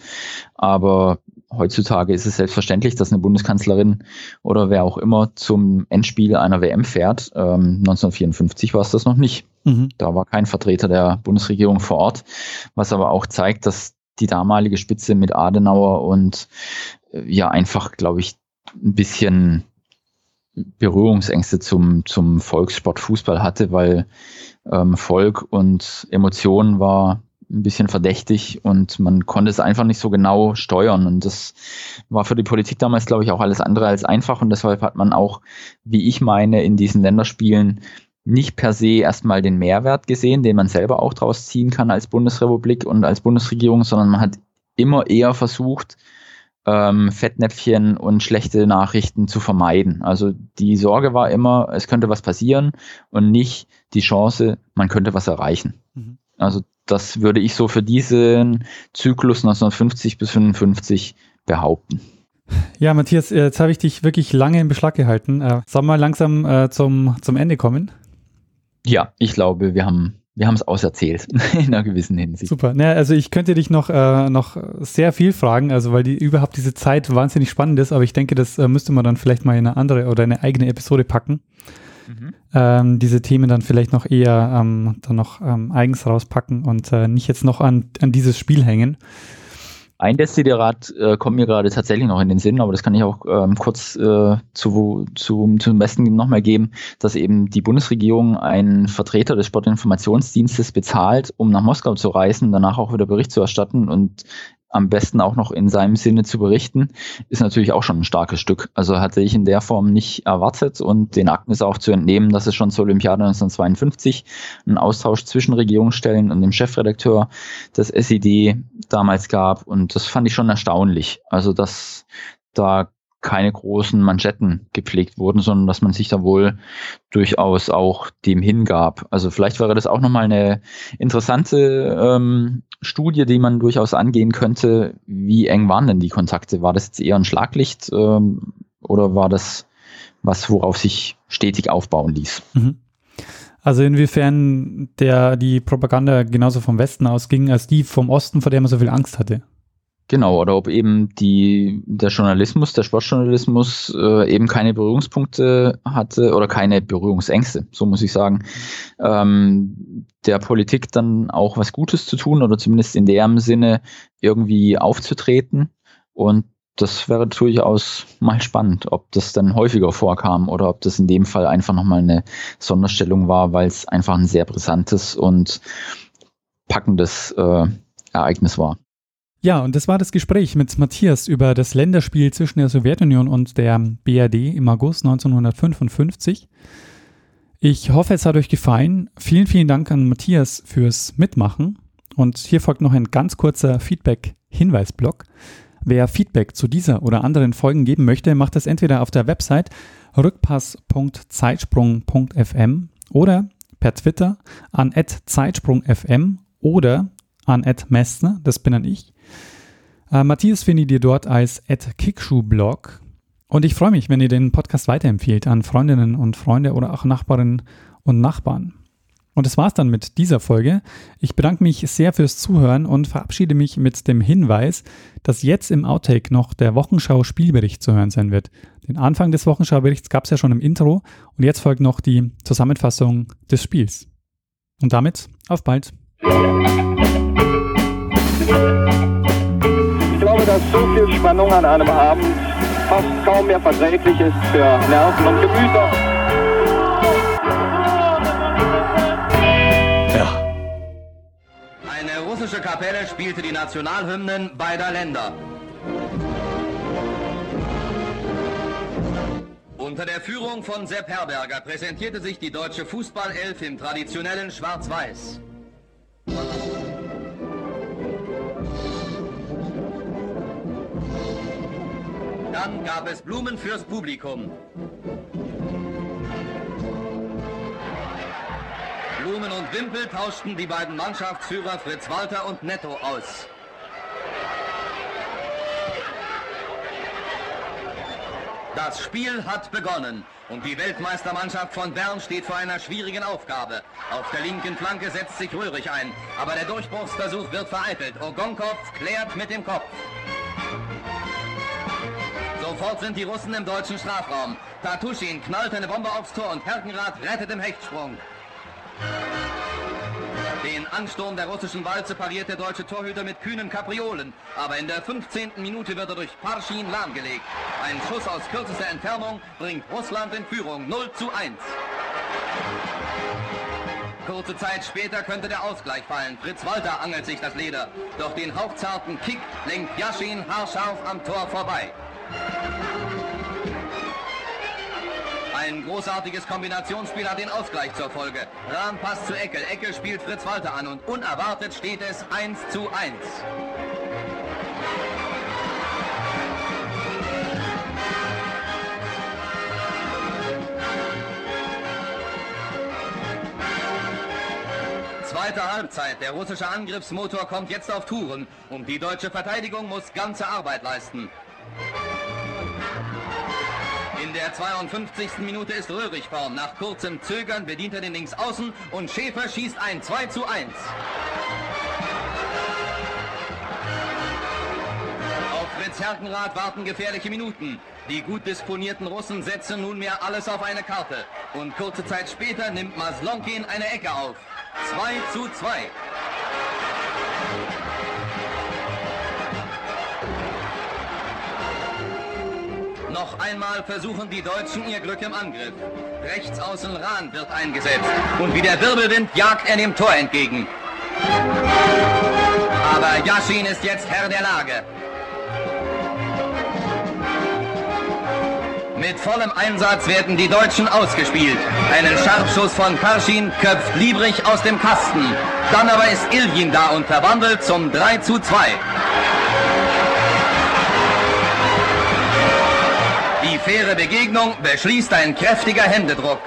D: Aber heutzutage ist es selbstverständlich, dass eine Bundeskanzlerin oder wer auch immer zum Endspiel einer WM fährt. Ähm, 1954 war es das noch nicht. Mhm. Da war kein Vertreter der Bundesregierung vor Ort, was aber auch zeigt, dass die damalige Spitze mit Adenauer und äh, ja einfach, glaube ich, ein bisschen Berührungsängste zum, zum Volkssport Fußball hatte, weil ähm, Volk und Emotionen war ein bisschen verdächtig und man konnte es einfach nicht so genau steuern. Und das war für die Politik damals, glaube ich, auch alles andere als einfach. Und deshalb hat man auch, wie ich meine, in diesen Länderspielen nicht per se erstmal den Mehrwert gesehen, den man selber auch daraus ziehen kann als Bundesrepublik und als Bundesregierung, sondern man hat immer eher versucht, ähm, Fettnäpfchen und schlechte Nachrichten zu vermeiden. Also die Sorge war immer, es könnte was passieren und nicht die Chance, man könnte was erreichen. Mhm. Also das würde ich so für diesen Zyklus 1950 bis 55 behaupten.
C: Ja, Matthias, jetzt habe ich dich wirklich lange in Beschlag gehalten. Äh, sollen wir langsam äh, zum, zum Ende kommen?
D: Ja, ich glaube, wir haben wir haben es auserzählt in einer gewissen Hinsicht.
C: Super. Naja, also ich könnte dich noch, äh, noch sehr viel fragen, also weil die überhaupt diese Zeit wahnsinnig spannend ist, aber ich denke, das äh, müsste man dann vielleicht mal in eine andere oder eine eigene Episode packen. Mhm. Ähm, diese Themen dann vielleicht noch eher ähm, dann noch ähm, eigens rauspacken und äh, nicht jetzt noch an, an dieses Spiel hängen.
D: Ein Desiderat äh, kommt mir gerade tatsächlich noch in den Sinn, aber das kann ich auch ähm, kurz äh, zu, zu, zum Besten nochmal geben, dass eben die Bundesregierung einen Vertreter des Sportinformationsdienstes bezahlt, um nach Moskau zu reisen, danach auch wieder Bericht zu erstatten und am besten auch noch in seinem Sinne zu berichten, ist natürlich auch schon ein starkes Stück. Also hatte ich in der Form nicht erwartet und den Akten ist auch zu entnehmen, dass es schon zur Olympiade 1952 einen Austausch zwischen Regierungsstellen und dem Chefredakteur des SED damals gab und das fand ich schon erstaunlich. Also dass da keine großen Manschetten gepflegt wurden, sondern dass man sich da wohl durchaus auch dem hingab. Also vielleicht wäre das auch nochmal eine interessante ähm, Studie, die man durchaus angehen könnte. Wie eng waren denn die Kontakte? War das jetzt eher ein Schlaglicht ähm, oder war das was, worauf sich stetig aufbauen ließ? Mhm.
C: Also inwiefern der die Propaganda genauso vom Westen ausging als die vom Osten, vor der man so viel Angst hatte.
D: Genau, oder ob eben die, der Journalismus, der Sportjournalismus äh, eben keine Berührungspunkte hatte oder keine Berührungsängste, so muss ich sagen, ähm, der Politik dann auch was Gutes zu tun oder zumindest in dem Sinne irgendwie aufzutreten. Und das wäre durchaus mal spannend, ob das dann häufiger vorkam oder ob das in dem Fall einfach nochmal eine Sonderstellung war, weil es einfach ein sehr brisantes und packendes äh, Ereignis war.
C: Ja, und das war das Gespräch mit Matthias über das Länderspiel zwischen der Sowjetunion und der BRD im August 1955. Ich hoffe, es hat euch gefallen. Vielen, vielen Dank an Matthias fürs Mitmachen. Und hier folgt noch ein ganz kurzer Feedback-Hinweisblock. Wer Feedback zu dieser oder anderen Folgen geben möchte, macht das entweder auf der Website rückpass.zeitsprung.fm oder per Twitter an @zeitsprungfm oder an Messner, das bin dann ich. Äh, Matthias findet ihr dort als @kickschuhblog und ich freue mich, wenn ihr den Podcast weiterempfehlt an Freundinnen und Freunde oder auch Nachbarinnen und Nachbarn. Und das war's dann mit dieser Folge. Ich bedanke mich sehr fürs Zuhören und verabschiede mich mit dem Hinweis, dass jetzt im Outtake noch der Wochenschau-Spielbericht zu hören sein wird. Den Anfang des Wochenschau-Berichts gab es ja schon im Intro und jetzt folgt noch die Zusammenfassung des Spiels. Und damit auf bald
B: dass so viel Spannung an einem Abend fast kaum mehr verträglich ist für Nerven und Gemüter.
A: Ja. Eine russische Kapelle spielte die Nationalhymnen beider Länder. Unter der Führung von Sepp Herberger präsentierte sich die deutsche Fußballelf im traditionellen Schwarz-Weiß. Dann gab es Blumen fürs Publikum. Blumen und Wimpel tauschten die beiden Mannschaftsführer Fritz Walter und Netto aus. Das Spiel hat begonnen und die Weltmeistermannschaft von Bern steht vor einer schwierigen Aufgabe. Auf der linken Flanke setzt sich Röhrig ein, aber der Durchbruchsversuch wird vereitelt. Ogonkov klärt mit dem Kopf. Sofort sind die Russen im deutschen Strafraum. Tatuschin knallt eine Bombe aufs Tor und Herkenrath rettet im Hechtsprung. Den Ansturm der russischen Walze pariert der deutsche Torhüter mit kühnen Kapriolen. Aber in der 15. Minute wird er durch Parschin lahmgelegt. Ein Schuss aus kürzester Entfernung bringt Russland in Führung 0 zu 1. Kurze Zeit später könnte der Ausgleich fallen. Fritz Walter angelt sich das Leder. Doch den hauchzarten Kick lenkt Jaschin haarscharf am Tor vorbei. Ein großartiges Kombinationsspiel hat den Ausgleich zur Folge. Rahn passt zu Eckel, Eckel spielt Fritz Walter an und unerwartet steht es 1 zu 1. Zweite Halbzeit. Der russische Angriffsmotor kommt jetzt auf Touren und die deutsche Verteidigung muss ganze Arbeit leisten. In der 52. Minute ist Röhrig vorn. Nach kurzem Zögern bedient er den Linksaußen und Schäfer schießt ein 2 zu 1. Auf Fritz Herkenrath warten gefährliche Minuten. Die gut disponierten Russen setzen nunmehr alles auf eine Karte. Und kurze Zeit später nimmt Maslonkin eine Ecke auf. 2 zu 2. Noch einmal versuchen die Deutschen ihr Glück im Angriff. Rechts außen Rahn wird eingesetzt. Und wie der Wirbelwind jagt er dem Tor entgegen. Aber Yashin ist jetzt Herr der Lage. Mit vollem Einsatz werden die Deutschen ausgespielt. Einen Scharfschuss von Parschin köpft Liebrich aus dem Kasten. Dann aber ist Iljin da und verwandelt zum 3 zu 2. faire Begegnung beschließt ein kräftiger Händedruck.